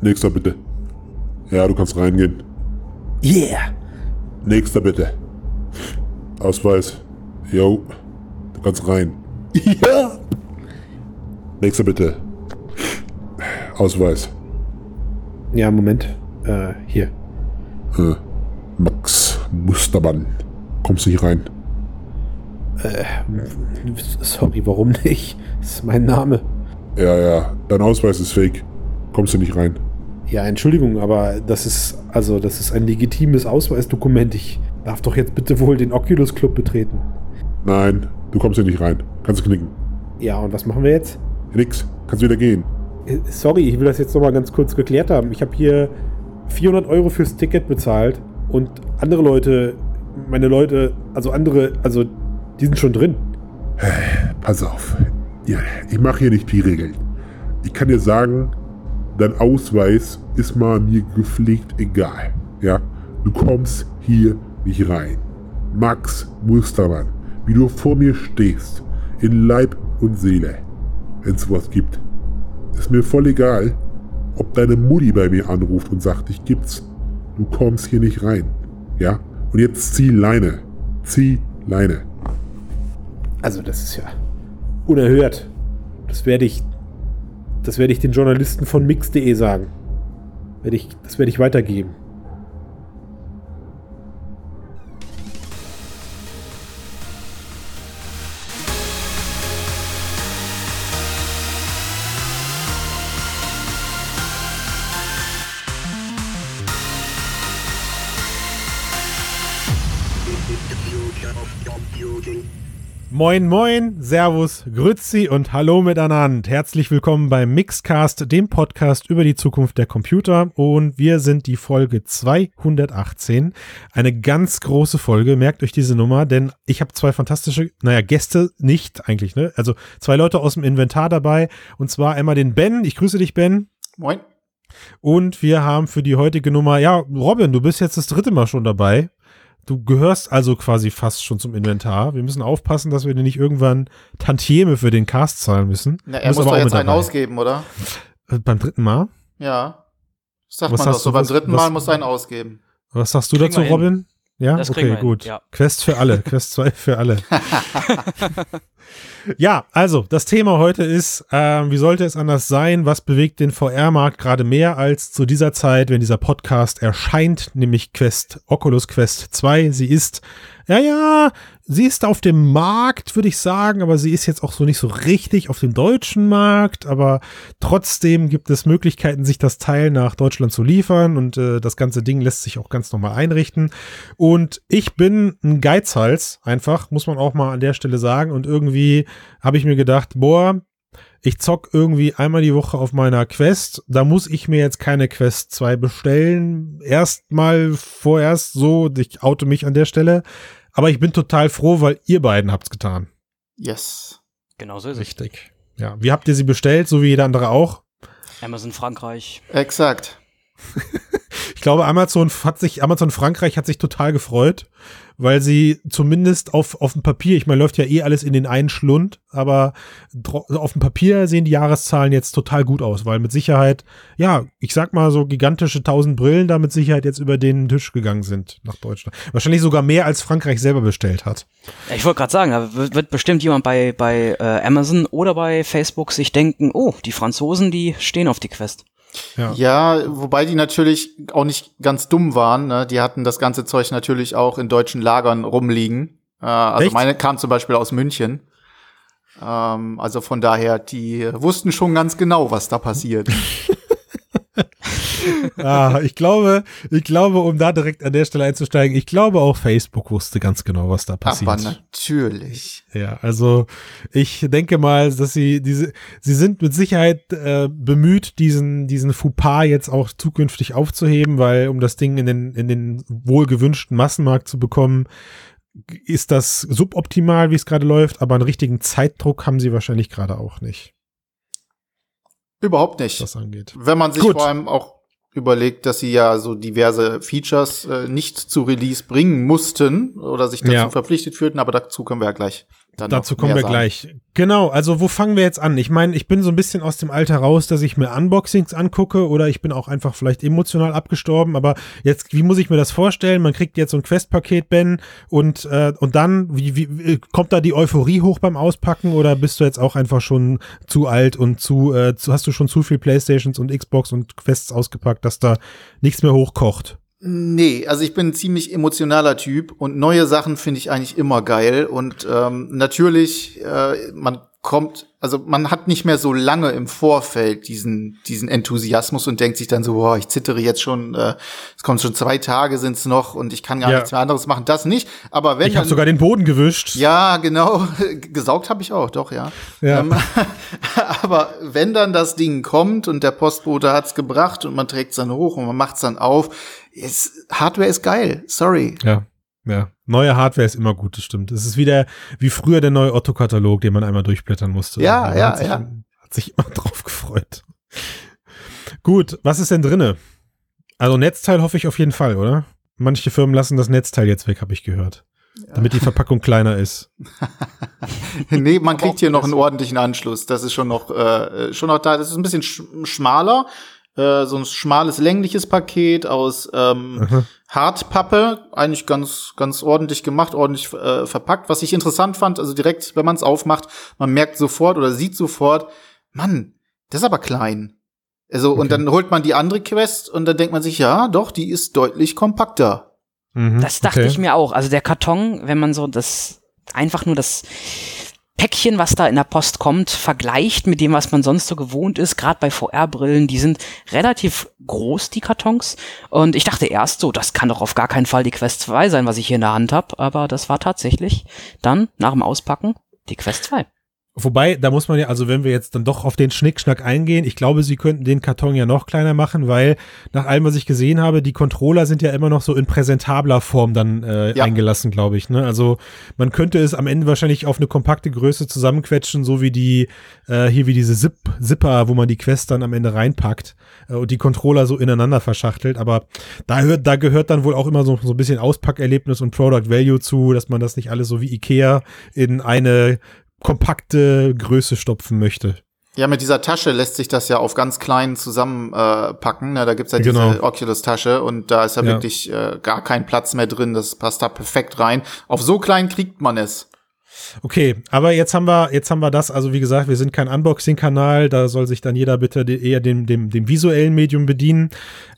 Nächster bitte. Ja, du kannst reingehen. Yeah! Nächster bitte. Ausweis. Jo, du kannst rein. Ja! Nächster bitte. Ausweis. Ja, Moment. Äh, hier. Äh, Max Mustermann. Kommst nicht rein. Sorry, warum nicht? Das ist mein Name. Ja, ja, dein Ausweis ist fake. Kommst du nicht rein. Ja, Entschuldigung, aber das ist, also, das ist ein legitimes Ausweisdokument. Ich darf doch jetzt bitte wohl den Oculus Club betreten. Nein, du kommst hier nicht rein. Kannst knicken. Ja, und was machen wir jetzt? Nix, kannst wieder gehen. Äh, Sorry, ich will das jetzt nochmal ganz kurz geklärt haben. Ich habe hier 400 Euro fürs Ticket bezahlt und andere Leute, meine Leute, also andere, also die sind schon drin. Pass auf. Ja, ich mache hier nicht die Regeln. Ich kann dir sagen, dein Ausweis ist mal mir gepflegt egal. Ja, du kommst hier nicht rein. Max Mustermann, wie du vor mir stehst, in Leib und Seele, wenn es sowas gibt. Ist mir voll egal, ob deine Mutti bei mir anruft und sagt, ich gibt's. Du kommst hier nicht rein. Ja? Und jetzt zieh Leine. Zieh Leine. Also das ist ja unerhört. Das werde ich, das werde ich den Journalisten von mix.de sagen. Das werde ich weitergeben. Moin, moin, Servus, Grützi und Hallo miteinander. Herzlich willkommen beim Mixcast, dem Podcast über die Zukunft der Computer. Und wir sind die Folge 218. Eine ganz große Folge, merkt euch diese Nummer, denn ich habe zwei fantastische, naja, Gäste nicht eigentlich, ne? Also zwei Leute aus dem Inventar dabei. Und zwar einmal den Ben. Ich grüße dich, Ben. Moin. Und wir haben für die heutige Nummer, ja, Robin, du bist jetzt das dritte Mal schon dabei. Du gehörst also quasi fast schon zum Inventar. Wir müssen aufpassen, dass wir dir nicht irgendwann Tantieme für den Cast zahlen müssen. Na, er Muss doch jetzt einen ausgeben, oder? Äh, Beim dritten Mal? Ja. Sagt Was man doch so. Beim dritten was- Mal muss er einen ausgeben. Was sagst du Kriegen dazu. Robin? Ja, Das okay, gut. ja. Quest für alle, Quest 2 für alle. ja, also das Thema heute ist, ähm, wie sollte es anders sein? Was bewegt den VR-Markt gerade mehr als zu dieser Zeit, wenn dieser Podcast erscheint, nämlich Quest, Oculus Quest 2. Sie ist, ja, ja, sie ist auf dem Markt, würde ich sagen, aber sie ist jetzt auch so nicht so richtig auf dem deutschen Markt, aber trotzdem gibt es Möglichkeiten, sich das Teil nach Deutschland zu liefern und äh, das ganze Ding lässt sich auch ganz normal einrichten. Und ich bin ein Geizhals, einfach, muss man auch mal an der Stelle sagen. Und irgendwie habe ich mir gedacht, boah, ich zock irgendwie einmal die Woche auf meiner Quest. Da muss ich mir jetzt keine Quest 2 bestellen. Erstmal vorerst so, ich oute mich an der Stelle. Aber ich bin total froh, weil ihr beiden habt's getan. Yes. Genau so ist es. Richtig. Ja, wie habt ihr sie bestellt, so wie jeder andere auch? Amazon Frankreich. Exakt. Ich glaube, Amazon hat sich, Amazon Frankreich hat sich total gefreut, weil sie zumindest auf, auf dem Papier, ich meine, läuft ja eh alles in den einen Schlund, aber dro- auf dem Papier sehen die Jahreszahlen jetzt total gut aus, weil mit Sicherheit, ja, ich sag mal so gigantische tausend Brillen da mit Sicherheit jetzt über den Tisch gegangen sind nach Deutschland. Wahrscheinlich sogar mehr als Frankreich selber bestellt hat. Ich wollte gerade sagen, da wird, wird bestimmt jemand bei, bei äh, Amazon oder bei Facebook sich denken, oh, die Franzosen, die stehen auf die Quest. Ja. Ja, wobei die natürlich auch nicht ganz dumm waren. Ne? Die hatten das ganze Zeug natürlich auch in deutschen Lagern rumliegen. Äh, also Echt? meine kam zum Beispiel aus München. Ähm, also von daher, die wussten schon ganz genau, was da passiert. Ah, ich glaube, ich glaube, um da direkt an der Stelle einzusteigen, ich glaube auch Facebook wusste ganz genau, was da passiert. Aber natürlich. Ja, also ich denke mal, dass sie diese, sie sind mit Sicherheit äh, bemüht, diesen diesen Fauxpas jetzt auch zukünftig aufzuheben, weil um das Ding in den in den wohlgewünschten Massenmarkt zu bekommen, ist das suboptimal, wie es gerade läuft, aber einen richtigen Zeitdruck haben sie wahrscheinlich gerade auch nicht, Überhaupt nicht. was angeht. Wenn man sich Gut. vor allem auch überlegt, dass sie ja so diverse Features äh, nicht zu Release bringen mussten oder sich dazu Ja. verpflichtet fühlten, aber dazu können wir ja gleich Dazu kommen wir sagen. gleich. Genau, also wo fangen wir jetzt an? Ich meine, ich bin so ein bisschen aus dem Alter raus, dass ich mir Unboxings angucke oder ich bin auch einfach vielleicht emotional abgestorben, aber jetzt, wie muss ich mir das vorstellen? Man kriegt jetzt so ein Quest-Paket, Ben, und, äh, und dann, wie, wie, kommt da die Euphorie hoch beim Auspacken oder bist du jetzt auch einfach schon zu alt und zu, äh, zu hast du schon zu viel Playstations und Xbox und Quests ausgepackt, dass da nichts mehr hochkocht? Nee, also ich bin ein ziemlich emotionaler Typ und neue Sachen finde ich eigentlich immer geil. Und ähm, natürlich, äh, man kommt, also man hat nicht mehr so lange im Vorfeld diesen, diesen Enthusiasmus und denkt sich dann so, boah, ich zittere jetzt schon, äh, es kommen schon zwei Tage sind's noch und ich kann gar Ja. nichts mehr anderes machen. Das nicht. Aber wenn Ich habe sogar den Boden gewischt. ja, genau. Gesaugt habe ich auch, doch, ja. Ja. Ähm, aber wenn dann das Ding kommt und der Postbote hat's gebracht und man trägt's dann hoch und man macht's dann auf, ist, Hardware ist geil. Sorry. Ja, ja. Neue Hardware ist immer gut, das stimmt. Es ist wieder wie früher der neue Otto-Katalog, den man einmal durchblättern musste. Ja, Man ja, hat sich, ja. Hat sich immer drauf gefreut. Gut, was ist denn drinne? Also Netzteil hoffe ich auf jeden Fall, oder? Manche Firmen lassen das Netzteil jetzt weg, habe ich gehört. Damit die Verpackung kleiner ist. nee, man kriegt hier noch einen ordentlichen Anschluss. Das ist schon noch, äh, schon noch da. Das ist ein bisschen sch schmaler. Äh, so ein schmales, längliches Paket aus ähm, Aha. Hartpappe, eigentlich ganz, ganz ordentlich gemacht, ordentlich äh, verpackt. Was ich interessant fand, also direkt, wenn man es aufmacht, man merkt sofort oder sieht sofort, Mann, das ist aber klein. Also, Okay. und dann holt man die andere Quest und dann denkt man sich, ja, doch, die ist deutlich kompakter. Mhm, Das dachte okay. ich mir auch. Also der Karton, wenn man so das einfach nur das Päckchen, was da in der Post kommt, vergleicht mit dem, was man sonst so gewohnt ist, gerade bei VR-Brillen, die sind relativ groß, die Kartons. Und ich dachte erst so, das kann doch auf gar keinen Fall die Quest 2 sein, was ich hier in der Hand habe. Aber das war tatsächlich dann nach dem Auspacken die Quest 2. Wobei, da muss man ja, also wenn wir jetzt dann doch auf den Schnickschnack eingehen, ich glaube, sie könnten den Karton ja noch kleiner machen, weil nach allem, was ich gesehen habe, die Controller sind ja immer noch so in präsentabler Form dann äh, Ja. eingelassen, glaube ich. Ne? Also man könnte es am Ende wahrscheinlich auf eine kompakte Größe zusammenquetschen, so wie die, äh, hier wie diese Zip Zipper, wo man die Quest dann am Ende reinpackt äh, und die Controller so ineinander verschachtelt. Aber da hört, da gehört dann wohl auch immer so, so ein bisschen Auspackerlebnis und Product Value zu, dass man das nicht alles so wie Ikea in eine kompakte Größe stopfen möchte. Ja, mit dieser Tasche lässt sich das ja auf ganz klein zusammenpacken. Äh, da gibt's ja Genau. diese Oculus-Tasche und da ist ja, Ja. wirklich äh, gar kein Platz mehr drin. Das passt da perfekt rein. Auf so klein kriegt man es. Okay, aber jetzt haben wir, jetzt haben wir das, also wie gesagt, wir sind kein Unboxing-Kanal, da soll sich dann jeder bitte eher dem, dem, dem visuellen Medium bedienen.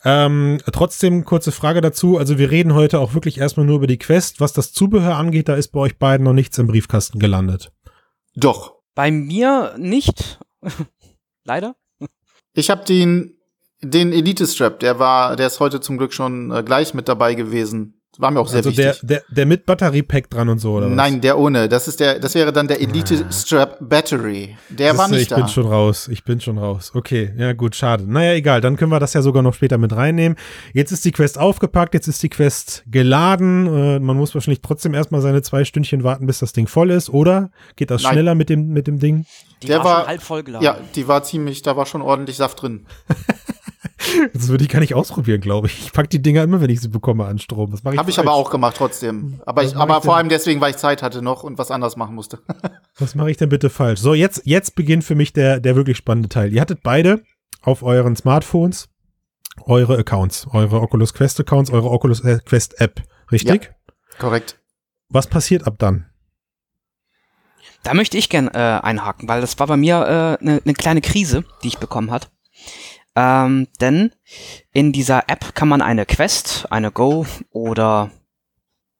Ähm, trotzdem, kurze Frage dazu, also wir reden heute auch wirklich erstmal nur über die Quest. Was das Zubehör angeht, da ist bei euch beiden noch nichts im Briefkasten gelandet. Doch. Bei mir nicht. Leider. Ich habe den, den Elite-Strap, der war, der ist heute zum Glück schon äh, gleich mit dabei gewesen. War mir auch sehr also wichtig. der, der, der mit Batteriepack dran und so, oder was? Nein, der ohne. Das ist der, das wäre dann der Elite Strap Battery. Der war Siehste, nicht ich da. bin schon raus. Ich bin schon raus. Okay, ja gut, schade. Naja, egal, dann können wir das ja sogar noch später mit reinnehmen. Jetzt ist die Quest aufgepackt, jetzt ist die Quest geladen. Äh, man muss wahrscheinlich trotzdem erstmal seine zwei Stündchen warten, bis das Ding voll ist, oder? Geht das Nein. schneller mit dem, mit dem Ding? Die Der war, war- halb voll geladen. ja, die war ziemlich, da war schon ordentlich Saft drin. Das würde ich gar nicht ausprobieren, glaube ich. Ich pack die Dinger immer, wenn ich sie bekomme, an Strom. Das mache ich Habe ich aber auch gemacht trotzdem. Aber, ich, aber ich vor allem deswegen, weil ich Zeit hatte noch und was anderes machen musste. Was mache ich denn bitte falsch? So, jetzt, jetzt beginnt für mich der, der wirklich spannende Teil. Ihr hattet beide auf euren Smartphones eure Accounts, eure Oculus Quest Accounts, eure Oculus äh, Quest App, richtig? Korrekt. Was passiert ab dann? Da möchte ich gern äh, einhaken, weil das war bei mir eine äh, ne- ne kleine Krise, die ich bekommen hat. Ähm, denn in dieser App kann man eine Quest, eine Go oder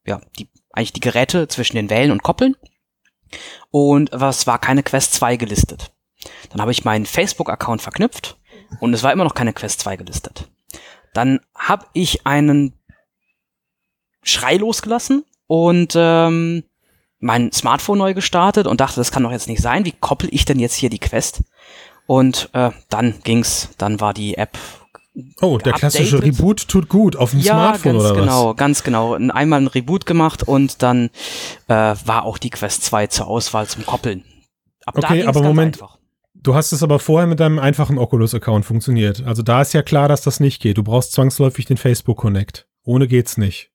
ja, die, eigentlich die Geräte zwischen den Wellen und koppeln. Und was war keine Quest 2 gelistet. Dann habe ich meinen Facebook-Account verknüpft und es war immer noch keine Quest 2 gelistet. Dann habe ich einen Schrei losgelassen und ähm, mein Smartphone neu gestartet und dachte, das kann doch jetzt nicht sein. Wie koppel ich denn jetzt hier die Quest? Und äh, dann ging's, dann war die App Oh, der klassische Updated. Reboot tut gut auf dem ja Smartphone ganz oder genau, ganz genau. Einmal ein Reboot gemacht und dann äh, war auch die Quest 2 zur Auswahl zum Koppeln. Ab Okay, aber Moment. einfach. was? Du hast es aber vorher mit deinem einfachen Oculus-Account funktioniert. Also da ist ja klar, dass das nicht geht. Du brauchst zwangsläufig den Facebook Connect. Ohne geht's nicht.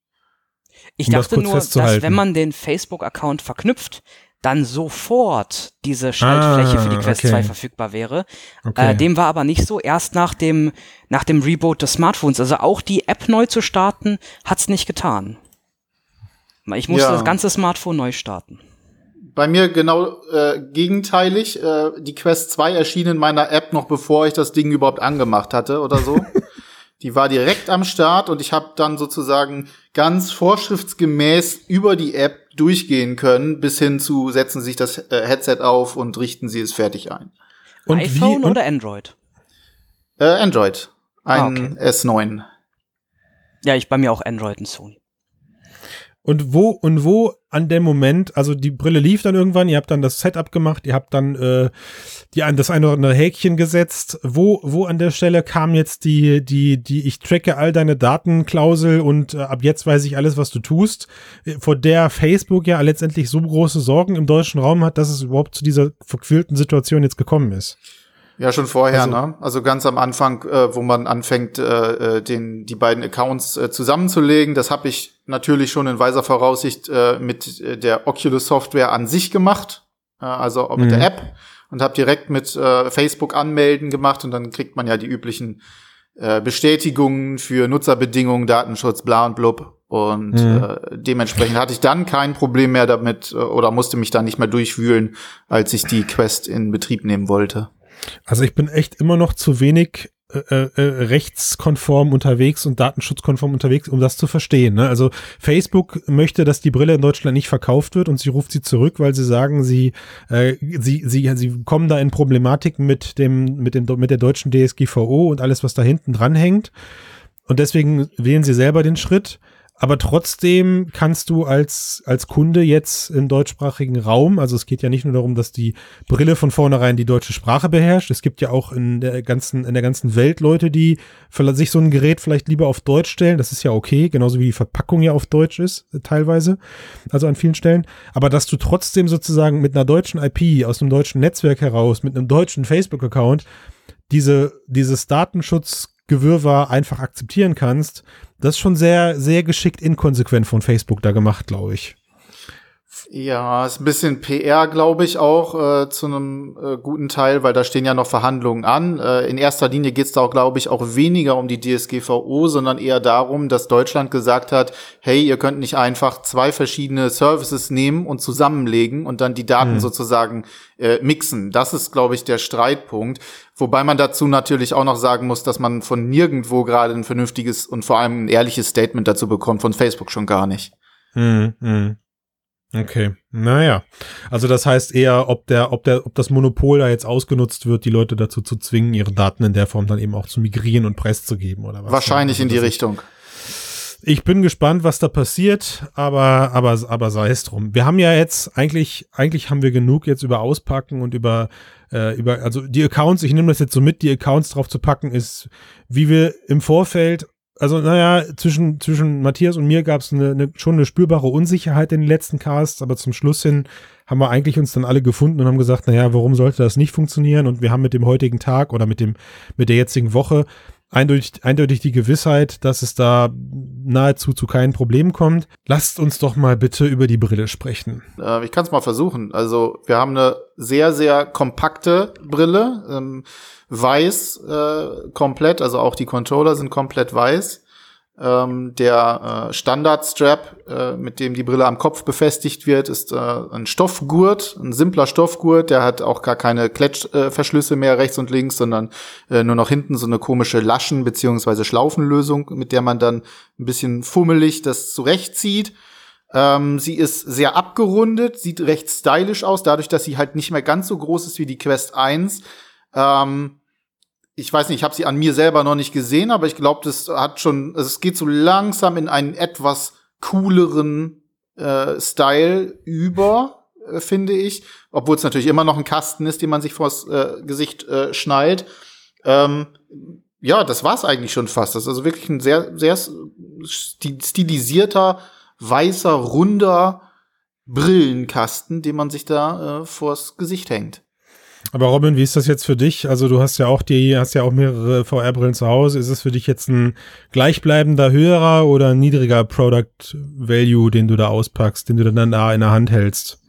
Ich um das dachte kurz nur, dass wenn man den Facebook-Account verknüpft, dann sofort diese Schaltfläche Ah, für die Quest okay. 2 verfügbar wäre. Okay. Äh, dem war aber nicht so. Erst nach dem, nach dem Reboot des Smartphones, also auch die App neu zu starten, hat's nicht getan. Ich musste Ja. das ganze Smartphone neu starten. Bei mir genau äh, gegenteilig. Äh, die Quest 2 erschien in meiner App noch bevor ich das Ding überhaupt angemacht hatte oder so. die war direkt am Start und ich habe dann sozusagen ganz vorschriftsgemäß über die App durchgehen können, bis hin zu setzen Sie sich das äh, Headset auf und richten Sie es fertig ein. und iPhone wie, und, oder Android? Äh, Android. Ein Ah, okay. S9. Ja, ich bei mir auch Android und Sony. Und wo, und wo an dem Moment, also die Brille lief dann irgendwann, ihr habt dann das Setup gemacht, ihr habt dann äh, die, das eine oder andere Häkchen gesetzt. Wo, wo an der Stelle kam jetzt die, die, die, ich tracke all deine Datenklausel und äh, ab jetzt weiß ich alles, was du tust, äh, vor der Facebook ja letztendlich so große Sorgen im deutschen Raum hat, dass es überhaupt zu dieser verquillten Situation jetzt gekommen ist. Ja, schon vorher, Also- ne? Also ganz am Anfang, äh, wo man anfängt, äh, äh, den, die beiden Accounts äh, zusammenzulegen. Das habe ich natürlich schon in weiser Voraussicht äh, mit äh, der Oculus Software an sich gemacht, äh, also auch mit Mhm. der App und habe direkt mit äh, Facebook anmelden gemacht und dann kriegt man ja die üblichen äh, Bestätigungen für Nutzerbedingungen, Datenschutz, bla und blub. Und Mhm. äh, dementsprechend hatte ich dann kein Problem mehr damit äh, oder musste mich da nicht mehr durchwühlen, als ich die Quest in Betrieb nehmen wollte. Also ich bin echt immer noch zu wenig äh, äh, rechtskonform unterwegs und datenschutzkonform unterwegs, um das zu verstehen. Ne? Also Facebook möchte, dass die Brille in Deutschland nicht verkauft wird und sie ruft sie zurück, weil sie sagen, sie, äh, sie, sie, sie kommen da in Problematiken mit dem, mit dem, mit der deutschen DSGVO und alles, was da hinten dran hängt. Und deswegen wählen sie selber den Schritt. Aber trotzdem kannst du als, als Kunde jetzt im deutschsprachigen Raum, also es geht ja nicht nur darum, dass die Brille von vornherein die deutsche Sprache beherrscht. Es gibt ja auch in der ganzen, in der ganzen Welt Leute, die sich so ein Gerät vielleicht lieber auf Deutsch stellen. Das ist ja okay, genauso wie die Verpackung ja auf Deutsch ist, äh, teilweise. Also an vielen Stellen. Aber dass du trotzdem sozusagen mit einer deutschen IP aus einem deutschen Netzwerk heraus, mit einem deutschen Facebook-Account, diese, dieses Datenschutzgewirrwarr einfach akzeptieren kannst, das ist schon sehr, sehr geschickt inkonsequent von Facebook da gemacht, glaube ich. Ja, ist ein bisschen PR, glaube ich, auch äh, zu einem äh, guten Teil, weil da stehen ja noch Verhandlungen an. Äh, in erster Linie geht es da auch, glaube ich, auch weniger um die DSGVO, sondern eher darum, dass Deutschland gesagt hat, hey, ihr könnt nicht einfach zwei verschiedene Services nehmen und zusammenlegen und dann die Daten Hm. sozusagen äh, mixen. Das ist, glaube ich, der Streitpunkt. Wobei man dazu natürlich auch noch sagen muss, dass man von nirgendwo gerade ein vernünftiges und vor allem ein ehrliches Statement dazu bekommt, von Facebook schon gar nicht. Hm, hm. Okay, naja. Also das heißt eher, ob der, ob der, ob das Monopol da jetzt ausgenutzt wird, die Leute dazu zu zwingen, ihre Daten in der Form dann eben auch zu migrieren und preiszugeben oder was. Wahrscheinlich Also in die ist- Richtung. Ich bin gespannt, was da passiert, aber, aber, aber sei es drum. Wir haben ja jetzt eigentlich, eigentlich haben wir genug jetzt über Auspacken und über, äh, über, also die Accounts, ich nehme das jetzt so mit, die Accounts drauf zu packen, ist, wie wir im Vorfeld, also naja, zwischen, zwischen Matthias und mir gab es eine, eine, schon eine spürbare Unsicherheit in den letzten Casts, aber zum Schluss hin haben wir eigentlich uns dann alle gefunden und haben gesagt, naja, warum sollte das nicht funktionieren? Und wir haben mit dem heutigen Tag oder mit dem, mit der jetzigen Woche eindeutig, eindeutig die Gewissheit, dass es da nahezu zu keinen Problemen kommt. Lasst uns doch mal bitte über die Brille sprechen. Äh, ich kann es mal versuchen. Also wir haben eine sehr, sehr kompakte Brille, ähm, weiß äh, komplett, also auch die Controller sind komplett weiß. Ähm, der äh, Standard-Strap, äh, mit dem die Brille am Kopf befestigt wird, ist äh, ein Stoffgurt, ein simpler Stoffgurt, der hat auch gar keine Klettverschlüsse äh, Verschlüsse mehr rechts und links, sondern äh, nur noch hinten so eine komische Laschen- beziehungsweise Schlaufenlösung, mit der man dann ein bisschen fummelig das zurechtzieht. Ähm, sie ist sehr abgerundet, sieht recht stylisch aus, dadurch, dass sie halt nicht mehr ganz so groß ist wie die Quest 1. Ähm, ich weiß nicht, ich habe sie an mir selber noch nicht gesehen, aber ich glaube, das hat schon, es geht so langsam in einen etwas cooleren äh, Style über, äh, finde ich. Obwohl es natürlich immer noch ein Kasten ist, den man sich vors äh, Gesicht äh, schnallt. Ähm, ja, das war's eigentlich schon fast. Das ist also wirklich ein sehr, sehr sti- stilisierter, weißer, runder Brillenkasten, den man sich da äh, vors Gesicht hängt. Aber Robin, wie ist das jetzt für dich? Also du hast ja auch die, hast ja auch mehrere VR-Brillen zu Hause. Ist es für dich jetzt ein gleichbleibender, höherer oder niedriger Product Value, den du da auspackst, den du dann da in der Hand hältst?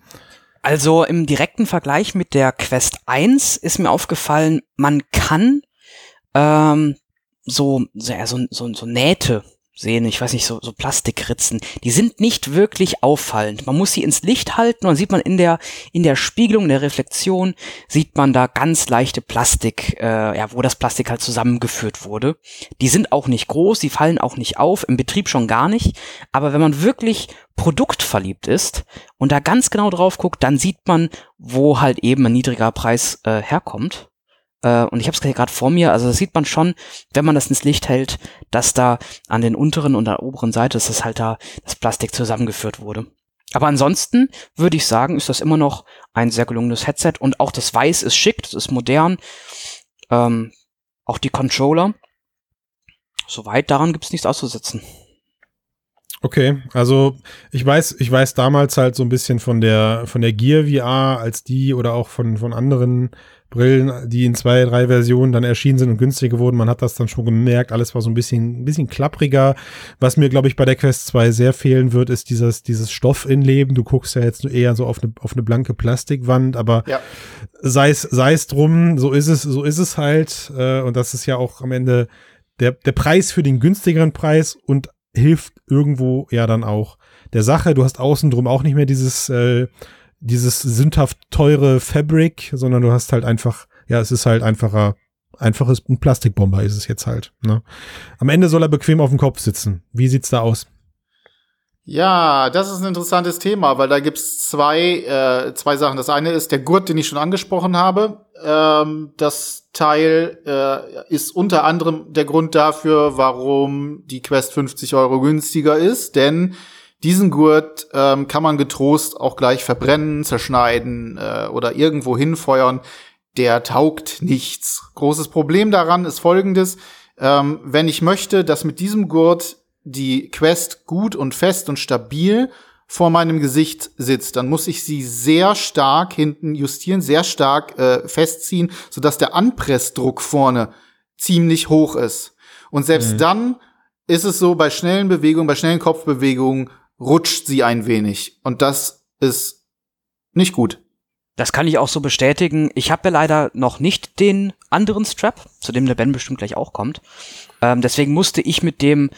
Also im direkten Vergleich mit der Quest 1 ist mir aufgefallen, man kann ähm, so, so, so, so, Nähte sehen, ich weiß nicht, so, so Plastikritzen, die sind nicht wirklich auffallend. Man muss sie ins Licht halten und sieht man in der, in der Spiegelung, in der Reflexion, sieht man da ganz leichte Plastik, äh, ja, wo das Plastik halt zusammengeführt wurde. Die sind auch nicht groß, die fallen auch nicht auf, im Betrieb schon gar nicht. Aber wenn man wirklich produktverliebt ist und da ganz genau drauf guckt, dann sieht man, wo halt eben ein niedriger Preis äh, herkommt. Äh, und ich habe es gerade vor mir, also sieht man schon, wenn man das ins Licht hält, dass da an den unteren und der oberen Seite, dass das halt da das Plastik zusammengeführt wurde. Aber ansonsten würde ich sagen, ist das immer noch ein sehr gelungenes Headset und auch das Weiß ist schick, das ist modern. Ähm, auch die Controller. Soweit daran gibt's nichts auszusetzen. Okay, also ich weiß, ich weiß damals halt so ein bisschen von der von der Gear VR als die oder auch von von anderen Brillen, die in zwei, drei Versionen dann erschienen sind und günstiger wurden. Man hat das dann schon gemerkt. Alles war so ein bisschen, ein bisschen klappriger. Was mir, glaube ich, bei der Quest 2 sehr fehlen wird, ist dieses, dieses Stoffinleben. Du guckst ja jetzt eher so auf eine, auf eine blanke Plastikwand, aber ja. sei es, sei es drum, so ist es, so ist es halt. Äh, und das ist ja auch am Ende der, der Preis für den günstigeren Preis und hilft irgendwo ja dann auch der Sache. Du hast außen drum auch nicht mehr dieses, äh, dieses sündhaft teure Fabric, sondern du hast halt einfach, ja, es ist halt einfacher, einfaches, ein Plastikbomber ist es jetzt halt. Ne? Am Ende soll er bequem auf dem Kopf sitzen. Wie sieht's da aus? Ja, das ist ein interessantes Thema, weil da gibt's zwei, äh, zwei Sachen. Das eine ist der Gurt, den ich schon angesprochen habe. Ähm, das Teil äh, ist unter anderem der Grund dafür, warum die Quest 50 Euro günstiger ist, denn diesen Gurt ähm, kann man getrost auch gleich verbrennen, zerschneiden äh, oder irgendwo hinfeuern. Der taugt nichts. Großes Problem daran ist folgendes. Ähm, wenn ich möchte, dass mit diesem Gurt die Quest gut und fest und stabil vor meinem Gesicht sitzt, dann muss ich sie sehr stark hinten justieren, sehr stark äh, festziehen, sodass der Anpressdruck vorne ziemlich hoch ist. Und selbst mhm. dann ist es so, bei schnellen Bewegungen, bei schnellen Kopfbewegungen rutscht sie ein wenig. Und das ist nicht gut. Das kann ich auch so bestätigen. Ich habe ja leider noch nicht den anderen Strap, zu dem der Ben bestimmt gleich auch kommt. Ähm, deswegen musste ich mit dem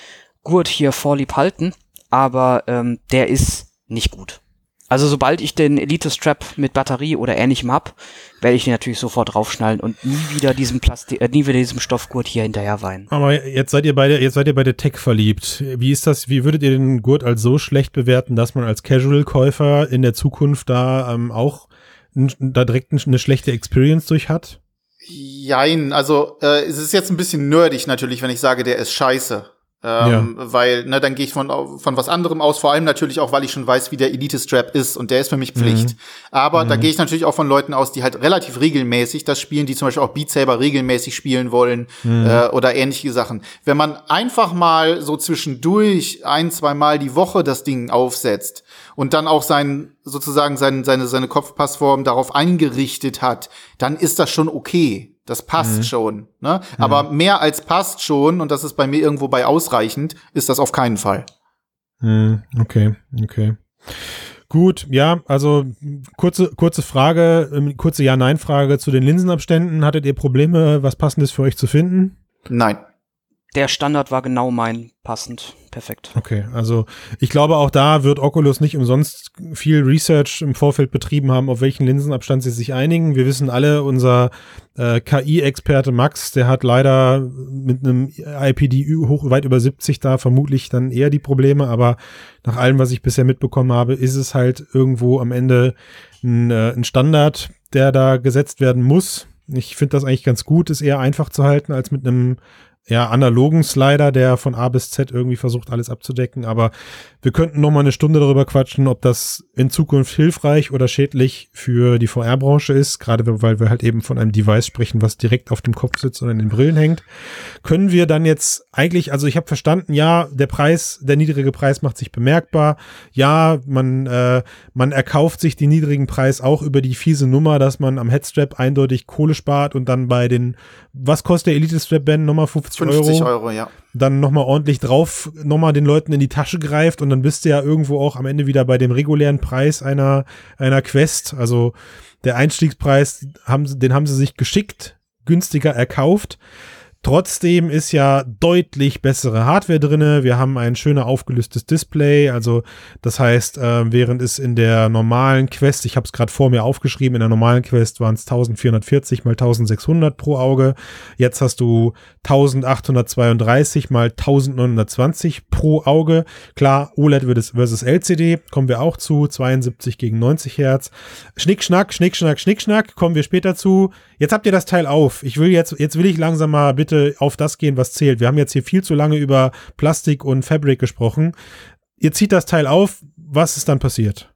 Gurt hier vorlieb halten, aber ähm, der ist nicht gut. Also sobald ich den Elite Strap mit Batterie oder ähnlichem hab, werde ich den natürlich sofort draufschnallen und nie wieder diesem Plastik, äh, nie wieder diesem Stoffgurt hier hinterher weinen. Aber jetzt seid ihr beide, jetzt seid ihr beide Tech verliebt. Wie ist das? Wie würdet ihr den Gurt als so schlecht bewerten, dass man als Casual-Käufer in der Zukunft da ähm, auch da direkt eine schlechte Experience durch hat? Jein, also äh, es ist jetzt ein bisschen nerdig natürlich, wenn ich sage, der ist scheiße. Ähm, ja. Weil, ne, dann gehe ich von, von was anderem aus, vor allem natürlich auch, weil ich schon weiß, wie der Elite-Strap ist und der ist für mich Pflicht. Mhm. Aber mhm. da gehe ich natürlich auch von Leuten aus, die halt relativ regelmäßig das spielen, die zum Beispiel auch Beat Saber regelmäßig spielen wollen mhm. äh, oder ähnliche Sachen. Wenn man einfach mal so zwischendurch ein, zwei Mal die Woche das Ding aufsetzt und dann auch sein, sozusagen sein, seine, seine Kopfpassform darauf eingerichtet hat, dann ist das schon okay. Das passt mhm. schon. Ne? Mhm. Aber mehr als passt schon, und das ist bei mir irgendwo bei ausreichend, ist das auf keinen Fall. Mhm. Okay, okay. Gut, ja, also kurze, kurze Frage, ähm, kurze Ja-Nein-Frage zu den Linsenabständen. Hattet ihr Probleme, was Passendes für euch zu finden? Nein der Standard war genau mein passend. Perfekt. Okay, also ich glaube auch da wird Oculus nicht umsonst viel Research im Vorfeld betrieben haben, auf welchen Linsenabstand sie sich einigen. Wir wissen alle, unser äh, KI-Experte Max, der hat leider mit einem IPD hoch weit über 70 da vermutlich dann eher die Probleme, aber nach allem, was ich bisher mitbekommen habe, ist es halt irgendwo am Ende ein, äh, ein Standard, der da gesetzt werden muss. Ich finde das eigentlich ganz gut, ist eher einfach zu halten als mit einem ja, analogen Slider, der von A bis Z irgendwie versucht, alles abzudecken. Aber wir könnten noch mal eine Stunde darüber quatschen, ob das in Zukunft hilfreich oder schädlich für die VR-Branche ist. Gerade weil wir halt eben von einem Device sprechen, was direkt auf dem Kopf sitzt und in den Brillen hängt. Können wir dann jetzt eigentlich, also ich habe verstanden, ja, der Preis, der niedrige Preis macht sich bemerkbar. Ja, man, äh, man erkauft sich den niedrigen Preis auch über die fiese Nummer, dass man am Headstrap eindeutig Kohle spart und dann bei den, was kostet der Elite Strap Band? Nochmal 50 50 Euro, Euro ja. dann nochmal ordentlich drauf, nochmal den Leuten in die Tasche greift und und dann bist du ja irgendwo auch am Ende wieder bei dem regulären Preis einer, einer Quest. Also der Einstiegspreis, haben, den haben sie sich geschickt günstiger erkauft. Trotzdem ist ja deutlich bessere Hardware drinne. Wir haben ein schöner aufgelöstes Display. Also das heißt, äh, während es in der normalen Quest, ich habe es gerade vor mir aufgeschrieben, in der normalen Quest waren es 1440 mal 1600 pro Auge. Jetzt hast du 1832 mal 1920 pro Auge. Klar, OLED versus LCD, kommen wir auch zu. 72 gegen 90 Hertz. Schnick, schnack, schnick, schnack, schnick, schnack, kommen wir später zu. Jetzt habt ihr das Teil auf. Ich will jetzt, jetzt will ich langsam mal bitte auf das gehen, was zählt. Wir haben jetzt hier viel zu lange über Plastik und Fabric gesprochen. Ihr zieht das Teil auf. Was ist dann passiert?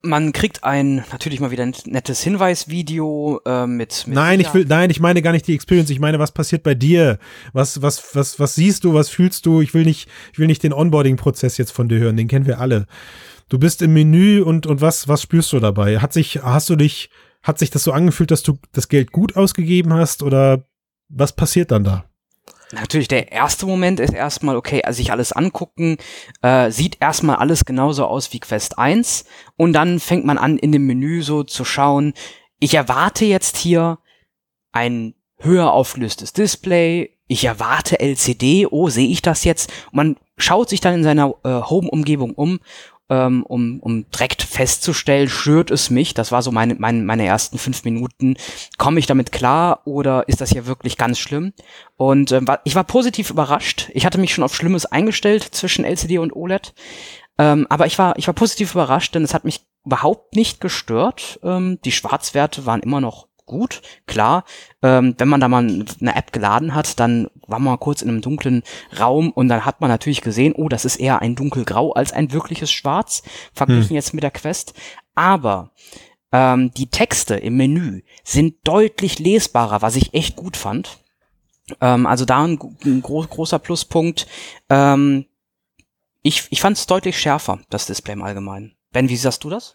Man kriegt ein natürlich mal wieder ein nettes Hinweisvideo äh, mit, mit. Nein, ich will, nein, ich meine gar nicht die Experience. Ich meine, was passiert bei dir? Was, was, was, was siehst du? Was fühlst du? Ich will nicht, ich will nicht den Onboarding-Prozess jetzt von dir hören. Den kennen wir alle. Du bist im Menü und und was, was spürst du dabei? Hat sich, hast du dich hat sich das so angefühlt, dass du das Geld gut ausgegeben hast oder was passiert dann da? Natürlich, der erste Moment ist erstmal, okay, also sich alles angucken, äh, sieht erstmal alles genauso aus wie Quest 1 und dann fängt man an, in dem Menü so zu schauen, ich erwarte jetzt hier ein höher aufgelöstes Display, ich erwarte LCD, oh, sehe ich das jetzt? Und man schaut sich dann in seiner äh, Home-Umgebung um ähm, um, um direkt festzustellen, stört es mich, das war so meine, meine, meine ersten fünf Minuten, komme ich damit klar oder ist das hier wirklich ganz schlimm? Und ähm, ich war positiv überrascht. Ich hatte mich schon auf Schlimmes eingestellt zwischen LCD und OLED. Ähm, aber ich war, ich war positiv überrascht, denn es hat mich überhaupt nicht gestört. Ähm, die Schwarzwerte waren immer noch gut, klar. Ähm, wenn man da mal eine App geladen hat, dann war man kurz in einem dunklen Raum und dann hat man natürlich gesehen, oh, das ist eher ein dunkelgrau als ein wirkliches Schwarz, verglichen hm. jetzt mit der Quest. Aber ähm, die Texte im Menü sind deutlich lesbarer, was ich echt gut fand. Ähm, also da ein, ein gro großer Pluspunkt. Ähm, ich ich fand es deutlich schärfer, das Display im Allgemeinen. Ben, wie siehst du das?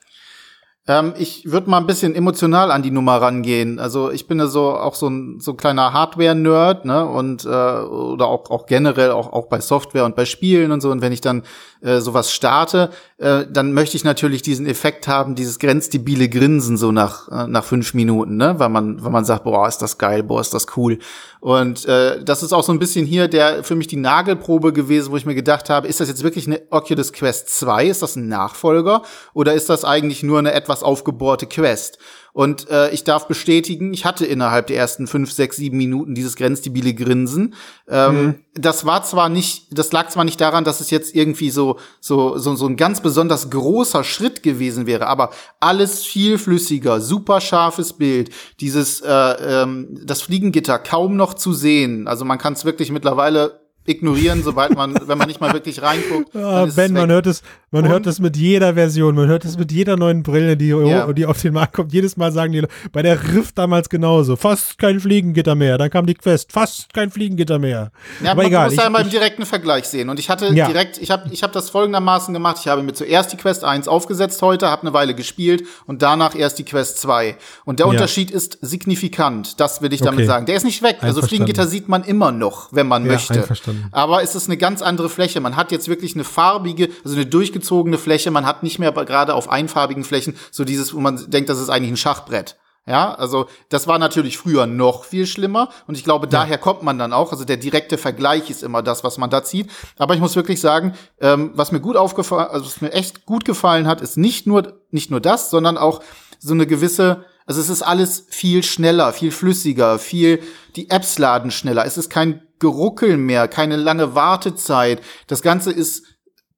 Ähm, ich würde mal ein bisschen emotional an die Nummer rangehen. Also ich bin ja so auch so ein so ein kleiner Hardware-Nerd, ne? Und äh, oder auch auch generell auch auch bei Software und bei Spielen und so. Und wenn ich dann äh, sowas starte, äh, dann möchte ich natürlich diesen Effekt haben, dieses grenzdebile Grinsen so nach äh, nach fünf Minuten, ne? Weil man weil man sagt, boah, ist das geil, boah, ist das cool. Und äh, das ist auch so ein bisschen hier der für mich die Nagelprobe gewesen, wo ich mir gedacht habe, ist das jetzt wirklich eine Oculus Quest 2? Ist das ein Nachfolger oder ist das eigentlich nur eine etwas etwas aufgebohrte Quest. Und äh, ich darf bestätigen, ich hatte innerhalb der ersten fünf, sechs, sieben Minuten dieses grenzdebile Grinsen. Ähm, mhm. Das war zwar nicht, das lag zwar nicht daran, dass es jetzt irgendwie so, so, so, so ein ganz besonders großer Schritt gewesen wäre, aber alles viel flüssiger, super scharfes Bild, dieses, äh, ähm, das Fliegengitter kaum noch zu sehen. Also man kann es wirklich mittlerweile ignorieren, sobald man, wenn man nicht mal wirklich reinguckt. Ja, ben, man hört es, man und? hört es mit jeder Version, man hört es mit jeder neuen Brille, die, ja. die auf den Markt kommt. Jedes Mal sagen die, bei der Rift damals genauso, fast kein Fliegengitter mehr. Dann kam die Quest, fast kein Fliegengitter mehr. Ja, aber man egal. muss ja mal im direkten Vergleich sehen. Und ich hatte ja. direkt, ich habe ich hab das folgendermaßen gemacht. Ich habe mir zuerst die Quest 1 aufgesetzt heute, habe eine Weile gespielt und danach erst die Quest 2. Und der Unterschied ist signifikant. Das will ich damit okay. sagen. Der ist nicht weg. Also Fliegengitter sieht man immer noch, wenn man möchte. Aber es ist eine ganz andere Fläche. Man hat jetzt wirklich eine farbige, also eine durchgezogene Fläche. Man hat nicht mehr gerade auf einfarbigen Flächen so dieses, wo man denkt, das ist eigentlich ein Schachbrett. Ja, also das war natürlich früher noch viel schlimmer und ich glaube, ja. daher kommt man dann auch. Also der direkte Vergleich ist immer das, was man da zieht. Aber ich muss wirklich sagen, ähm, was mir gut aufgefallen, also was mir echt gut gefallen hat, ist nicht nur nicht nur das, sondern auch so eine gewisse also es ist alles viel schneller, viel flüssiger, viel, die Apps laden schneller. Es ist kein Geruckel mehr, keine lange Wartezeit. Das Ganze ist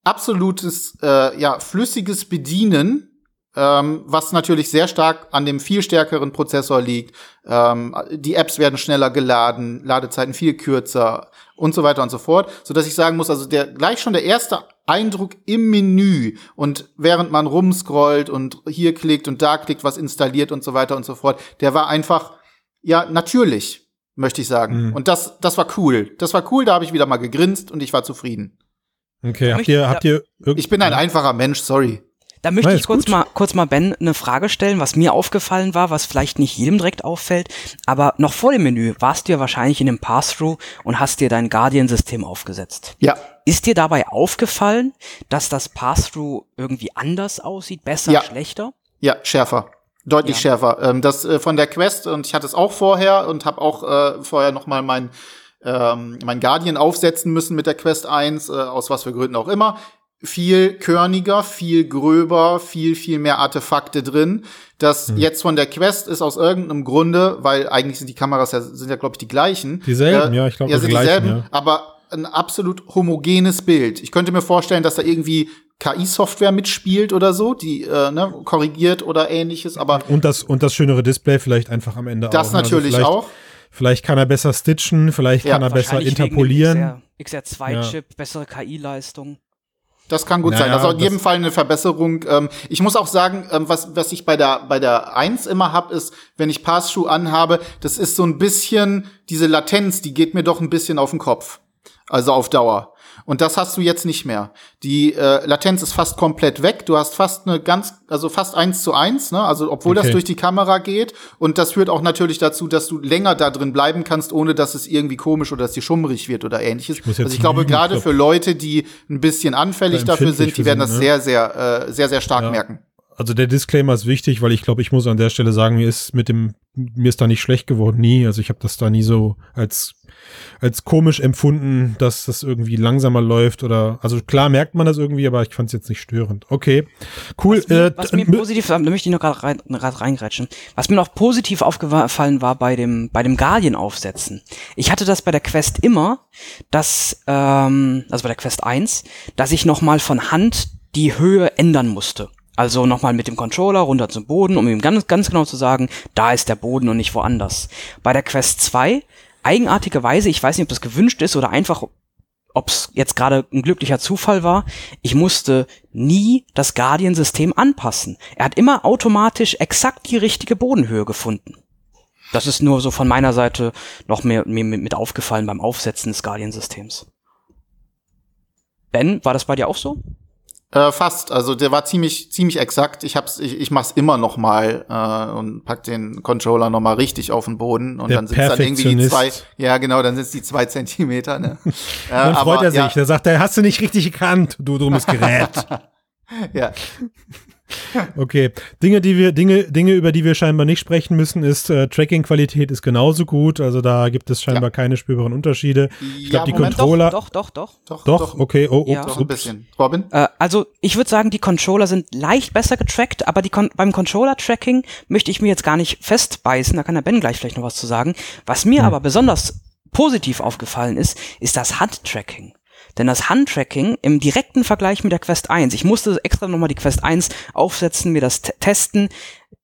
absolutes, äh, ja, flüssiges Bedienen, ähm, was natürlich sehr stark an dem viel stärkeren Prozessor liegt. Ähm, die Apps werden schneller geladen, Ladezeiten viel kürzer und so weiter und so fort, so dass ich sagen muss, also der gleich schon der erste Eindruck im Menü und während man rumscrollt und hier klickt und da klickt, was installiert und so weiter und so fort, der war einfach ja natürlich, möchte ich sagen. Mhm. Und das das war cool. Das war cool, da habe ich wieder mal gegrinst und ich war zufrieden. Okay, habt ihr habt ihr Ich bin ein einfacher Mensch, sorry. Da möchte Nein, ich kurz gut. mal, kurz mal Ben eine Frage stellen, was mir aufgefallen war, was vielleicht nicht jedem direkt auffällt. Aber noch vor dem Menü warst du ja wahrscheinlich in einem Pass-Through und hast dir dein Guardian-System aufgesetzt. Ja, Ist dir dabei aufgefallen, dass das Pass-Through irgendwie anders aussieht, besser, Ja. schlechter? ja, schärfer. Deutlich Ja. schärfer. Ähm, das äh, von der Quest, und ich hatte es auch vorher und habe auch äh, vorher noch mal mein, ähm, mein Guardian aufsetzen müssen mit der Quest 1, äh, aus was für Gründen auch immer. Viel körniger, viel gröber, viel, viel mehr Artefakte drin. Das Hm. jetzt von der Quest ist aus irgendeinem Grunde, weil eigentlich sind die Kameras ja, sind ja, glaube ich, die gleichen. Dieselben, ja, ich glaube, ja, die sind gleichen, dieselben, ja. aber ein absolut homogenes Bild. Ich könnte mir vorstellen, dass da irgendwie KI-Software mitspielt oder so, die äh, ne, korrigiert oder ähnliches, aber Und das, und das schönere Display vielleicht einfach amEnde das auch. ne? Also natürlich vielleicht, auch. Vielleicht kann er besser stitchen, vielleicht Ja, kann er besser interpolieren. XR, XR2-Chip, bessere KI-Leistung. Das kann gut Naja, sein. Das ist auf das- jeden Fall eine Verbesserung. Ähm, ich muss auch sagen, ähm, was, was ich bei der, bei der 1 immer hab, ist, wenn ich Passschuh anhabe, das ist so ein bisschen, diese Latenz, die geht mir doch ein bisschen auf den Kopf. Also auf Dauer. Und das hast du jetzt nicht mehr. Die äh, Latenz ist fast komplett weg. Du hast fast eine ganz, also fast eins zu eins, ne? Also obwohl das Okay. durch die Kamera geht. Und das führt auch natürlich dazu, dass du länger da drin bleiben kannst, ohne dass es irgendwie komisch oder dass dir schummrig wird oder ähnliches. jetzt also ich glaube, gerade ich für Leute, die ein bisschen anfällig Da dafür sind, die werden das ne? sehr, sehr, äh, sehr, sehr stark Ja. merken. Also der Disclaimer ist wichtig, weil ich glaube, ich muss an der Stelle sagen, mir ist mit dem, mir ist da nicht schlecht geworden, nie. Also ich habe das da nie so als als komisch empfunden, dass das irgendwie langsamer läuft oder also klar merkt man das irgendwie, aber ich fand es jetzt nicht störend. Okay, cool. Was mir, äh, was mir d- positiv, da möchte ich noch gerade rein, grad reingrätschen. Was mir noch positiv aufgefallen war bei dem, bei dem Guardian aufsetzen. Ich hatte das bei der Quest immer, dass, ähm, also bei der Quest 1, dass ich nochmal von Hand die Höhe ändern musste. Also nochmal mit dem Controller runter zum Boden, um ihm ganz, ganz genau zu sagen, da ist der Boden und nicht woanders. Bei der Quest 2, eigenartigerweise, ich weiß nicht, ob das gewünscht ist oder einfach ob es jetzt gerade ein glücklicher Zufall war, ich musste nie das Guardian-System anpassen. Er hat immer automatisch exakt die richtige Bodenhöhe gefunden. Das ist nur so von meiner Seite noch mehr, mir mit aufgefallen beim Aufsetzen des Guardian-Systems. Ben, war das bei dir auch so? Äh, fast. Also der war ziemlich, ziemlich exakt. Ich hab's, ich, ich mach's immer noch mal äh, und pack den Controller noch mal richtig auf den Boden und Der dann sind dann irgendwie die zwei. Ja, genau, dann sind die zwei Zentimeter. Ne? äh, dann freut er sich. Ja, Der sagt, er hast du nicht richtig gekannt, du dummes Gerät. ja. Okay, Dinge, die wir, Dinge, Dinge, über die wir scheinbar nicht sprechen müssen, ist äh, Tracking-Qualität ist genauso gut. Also da gibt es scheinbar keine spürbaren Unterschiede. Ich Ja, glaube, die Moment, Controller. Doch, doch, doch. Doch, Doch, okay, oh, oh, Ja. Doch ein bisschen. Robin? Äh, also ich würde sagen, die Controller sind leicht besser getrackt, aber die Kon beim Controller-Tracking möchte ich mir jetzt gar nicht festbeißen, da kann der Ben gleich vielleicht noch was zu sagen. Was mir aber besonders positiv aufgefallen ist, ist das Handtracking. Denn das Handtracking im direkten Vergleich mit der Quest 1, ich musste extra nochmal die Quest 1 aufsetzen, mir das te- testen,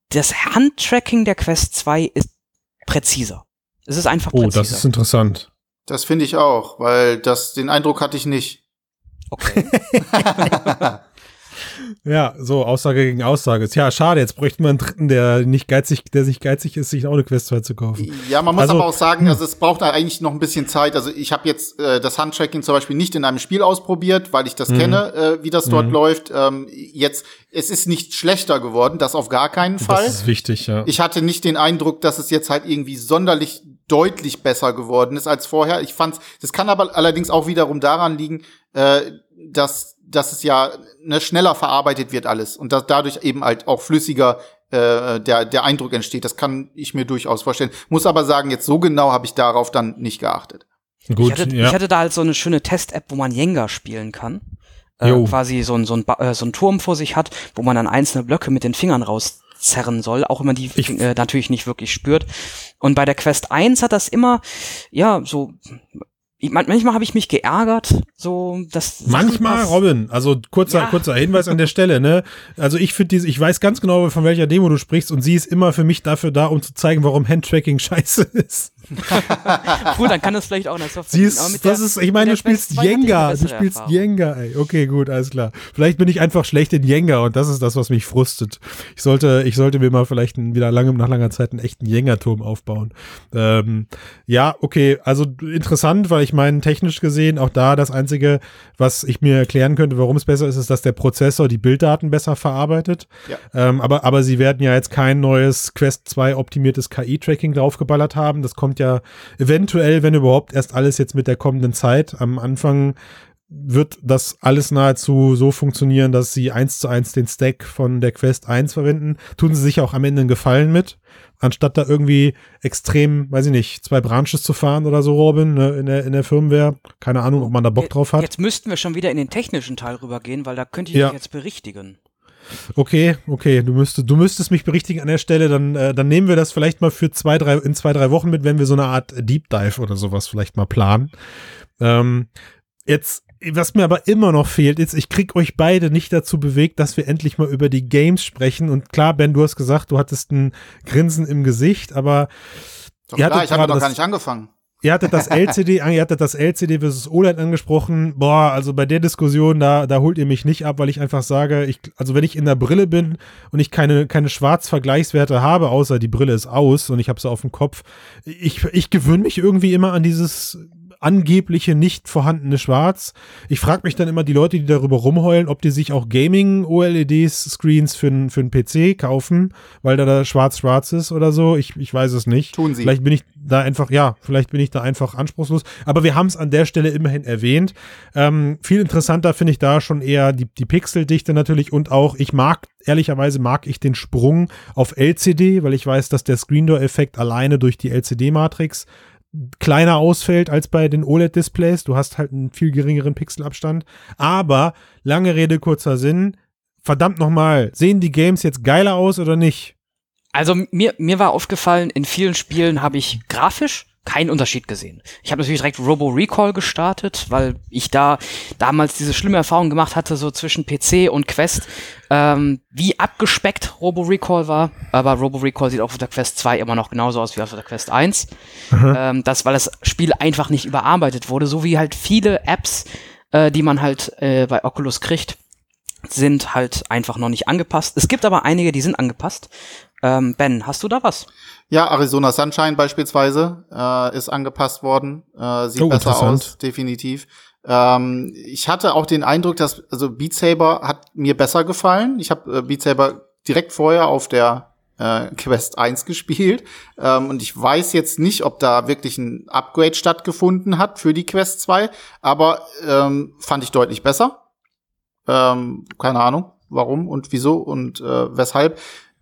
das Handtracking der Quest 2 ist präziser. Es ist einfach Oh, präziser. das ist interessant. Das finde ich auch, weil das, den Eindruck hatte ich nicht. okay. Ja, so Aussage gegen Aussage. Tja, schade, jetzt bräuchten wir einen dritten, der nicht geizig, der sich geizig ist, sich auch eine Quest 2 zu kaufen. Ja, man muss Also, aber auch sagen, also es braucht eigentlich noch ein bisschen Zeit. Also ich habe jetzt äh, das Handtracking zum Beispiel nicht in einem Spiel ausprobiert, weil ich das kenne, äh, wie das dort läuft. Ähm, jetzt, es ist nicht schlechter geworden, das auf gar keinen Fall. Das ist wichtig, ja. Ich hatte nicht den Eindruck, dass es jetzt halt irgendwie sonderlich deutlich besser geworden ist als vorher. Ich fand's, das kann aber allerdings auch wiederum daran liegen, äh, dass, dass es ja ne, schneller verarbeitet wird alles und dass dadurch eben halt auch flüssiger äh, der, der Eindruck entsteht. Das kann ich mir durchaus vorstellen. Muss aber sagen, jetzt so genau habe ich darauf dann nicht geachtet. Gut, ich, hatte, ja. ich hatte da halt so eine schöne Test-App, wo man Jenga spielen kann. Äh, quasi so ein, so, ein, äh, so ein Turm vor sich hat, wo man dann einzelne Blöcke mit den Fingern rauszerren soll, auch wenn man die Ich- äh, natürlich nicht wirklich spürt. Und bei der Quest 1 hat das immer, ja, so, ich, man- manchmal habe ich mich geärgert, so, dass Manchmal, Robin, also kurzer, Ja. kurzer Hinweis an der Stelle, ne? Also ich finde diese, ich weiß ganz genau, von welcher Demo du sprichst und sie ist immer für mich dafür da, um zu zeigen, warum Handtracking scheiße ist. Cool, dann kann das vielleicht auch in der Software Sie gehen, aber ist, mit das der- ist, ich meine, du spielst 2 hatte ich eine Jenga, du spielst Erfahrung. Jenga, ey. Okay, gut, alles klar. Vielleicht bin ich einfach schlecht in Jenga und das ist das, was mich frustet. Ich sollte, ich sollte mir mal vielleicht einen, wieder lange, nach langer Zeit einen echten Jenga-Turm aufbauen. Ähm, ja, okay, also interessant, weil ich ich meine, technisch gesehen, auch da das Einzige, was ich mir erklären könnte, warum es besser ist, ist, dass der Prozessor die Bilddaten besser verarbeitet. Ja. Ähm, aber, aber sie werden ja jetzt kein neues Quest 2 optimiertes KI-Tracking draufgeballert haben. Das kommt ja eventuell, wenn überhaupt, erst alles jetzt mit der kommenden Zeit. Am Anfang wird das alles nahezu so funktionieren, dass sie eins zu eins den Stack von der Quest 1 verwenden. Tun sie sich auch am Ende einen Gefallen mit, anstatt da irgendwie extrem, weiß ich nicht, zwei Branches zu fahren oder so, Robin, ne, in, der, in der Firmware. Keine Ahnung, ob man da Bock drauf hat. Jetzt müssten wir schon wieder in den technischen Teil rübergehen, weil da könnte ich Ja. dich jetzt berichtigen. Okay, okay, du müsstest, du müsstest mich berichtigen an der Stelle, dann, äh, dann nehmen wir das vielleicht mal für zwei, drei, in zwei, drei Wochen mit, wenn wir so eine Art Deep Dive oder sowas vielleicht mal planen. Ähm, jetzt, was mir aber immer noch fehlt, ist, ich krieg euch beide nicht dazu bewegt, dass wir endlich mal über die Games sprechen. Und klar, Ben, du hast gesagt, du hattest ein Grinsen im Gesicht, aber Doch Ihr klar, ich habe das- gar nicht angefangen. Ihr hattet das LCD, ihr hattet das LCD versus OLED angesprochen. Boah, also bei der Diskussion, da, da holt ihr mich nicht ab, weil ich einfach sage, ich, also wenn ich in der Brille bin und ich keine, keine Schwarz-Vergleichswerte habe, außer die Brille ist aus und ich habe sie auf dem Kopf, ich, ich gewöhne mich irgendwie immer an dieses angebliche nicht vorhandene Schwarz. Ich frage mich dann immer die Leute, die darüber rumheulen, ob die sich auch Gaming-OLED-Screens für einen für einen PC kaufen, weil da da schwarz-schwarz ist oder so. Ich, ich weiß es nicht. Tun sie. Vielleicht bin ich da einfach, ja, vielleicht bin ich da einfach anspruchslos. Aber wir haben es an der Stelle immerhin erwähnt. Ähm, viel interessanter finde ich da schon eher die, die Pixeldichte natürlich und auch, ich mag, ehrlicherweise mag ich den Sprung auf LCD, weil ich weiß, dass der Screen Door-Effekt alleine durch die LCD-Matrix kleiner ausfällt als bei den OLED-Displays. Du hast halt einen viel geringeren Pixelabstand. Aber, lange Rede, kurzer Sinn, verdammt nochmal, sehen die Games jetzt geiler aus oder nicht? Also mir, mir war aufgefallen, in vielen Spielen habe ich grafisch keinen Unterschied gesehen. Ich habe natürlich direkt Robo Recall gestartet, weil ich da damals diese schlimme Erfahrung gemacht hatte, so zwischen PC und Quest, ähm, wie abgespeckt Robo Recall war. Aber Robo Recall sieht auch auf der Quest 2 immer noch genauso aus wie auf der Quest 1. Ähm, das, weil das Spiel einfach nicht überarbeitet wurde, so wie halt viele Apps, äh, die man halt äh, bei Oculus kriegt, sind halt einfach noch nicht angepasst. Es gibt aber einige, die sind angepasst. Ähm, ben, hast du da was? Ja, Arizona Sunshine beispielsweise äh, ist angepasst worden. Äh, sieht Oh, besser aus, definitiv. Ähm, ich hatte auch den Eindruck, dass also Beat Saber hat mir besser gefallen. Ich habe äh, Beat Saber direkt vorher auf der äh, Quest 1 gespielt ähm, und ich weiß jetzt nicht, ob da wirklich ein Upgrade stattgefunden hat für die Quest 2, aber ähm, fand ich deutlich besser. Ähm, keine Ahnung, warum und wieso und äh, weshalb.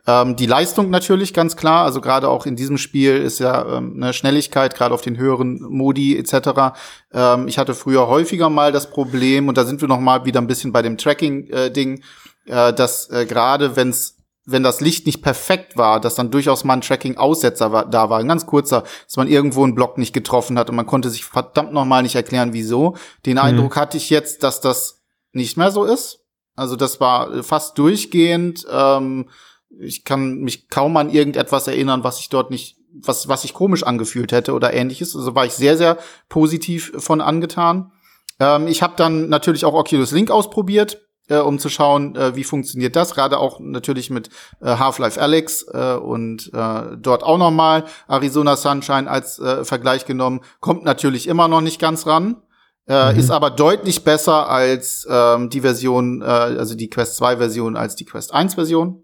Ähm, die Leistung natürlich ganz klar, also gerade auch in diesem Spiel ist ja ähm, eine Schnelligkeit, gerade auf den höheren Modi etc. Ähm, ich hatte früher häufiger mal das Problem, und da sind wir noch mal wieder ein bisschen bei dem Tracking-Ding, äh, dass äh, gerade wenn's wenn das Licht nicht perfekt war, dass dann durchaus mal ein Tracking-Aussetzer war, da war, ein ganz kurzer, dass man irgendwo einen Block nicht getroffen hat und man konnte sich verdammt noch mal nicht erklären, wieso. Den Eindruck hatte ich jetzt, dass das nicht mehr so ist. Also das war fast durchgehend. Ähm, ich kann mich kaum an irgendetwas erinnern, was ich dort nicht, was, was sich komisch angefühlt hätte oder ähnliches. Also war ich sehr, sehr positiv von angetan. Ähm, ich habe dann natürlich auch Oculus Link ausprobiert, äh, um zu schauen, äh, wie funktioniert das. Gerade auch natürlich mit äh, Half-Life Alex äh, und äh, dort auch noch mal Arizona Sunshine als äh, Vergleich genommen. Kommt natürlich immer noch nicht ganz ran. Äh, Ist aber deutlich besser als ähm, die Version, also die Quest 2 Version als die Quest 1 Version.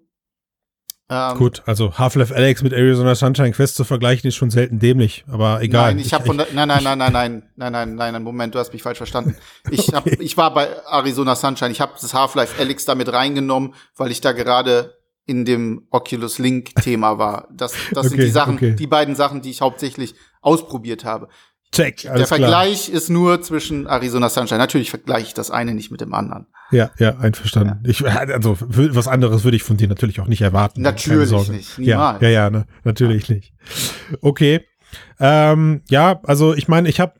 Ähm, Gut, also Half-Life Alex mit Arizona Sunshine Quest zu vergleichen ist schon selten dämlich, aber egal. Nein, ich habe von nein, nein, nein, nein, nein, nein, nein, nein, nein, Moment, du hast mich falsch verstanden. Ich hab, ich war bei Arizona Sunshine. Ich habe das Half-Life Alex damit reingenommen, weil ich da gerade in dem Oculus Link Thema war. Das, das sind Okay, die Sachen, okay. die beiden Sachen, die ich hauptsächlich ausprobiert habe. Check, Der alles klar. Vergleich ist nur zwischen Arizona Sunshine. Natürlich vergleiche ich das eine nicht mit dem anderen. Ja, ja, einverstanden. Ich, also was anderes würde ich von dir natürlich auch nicht erwarten. Natürlich nicht, Ja, niemals. ja, ja, ne, natürlich nicht. Okay. Ähm, ja, also ich meine, ich habe,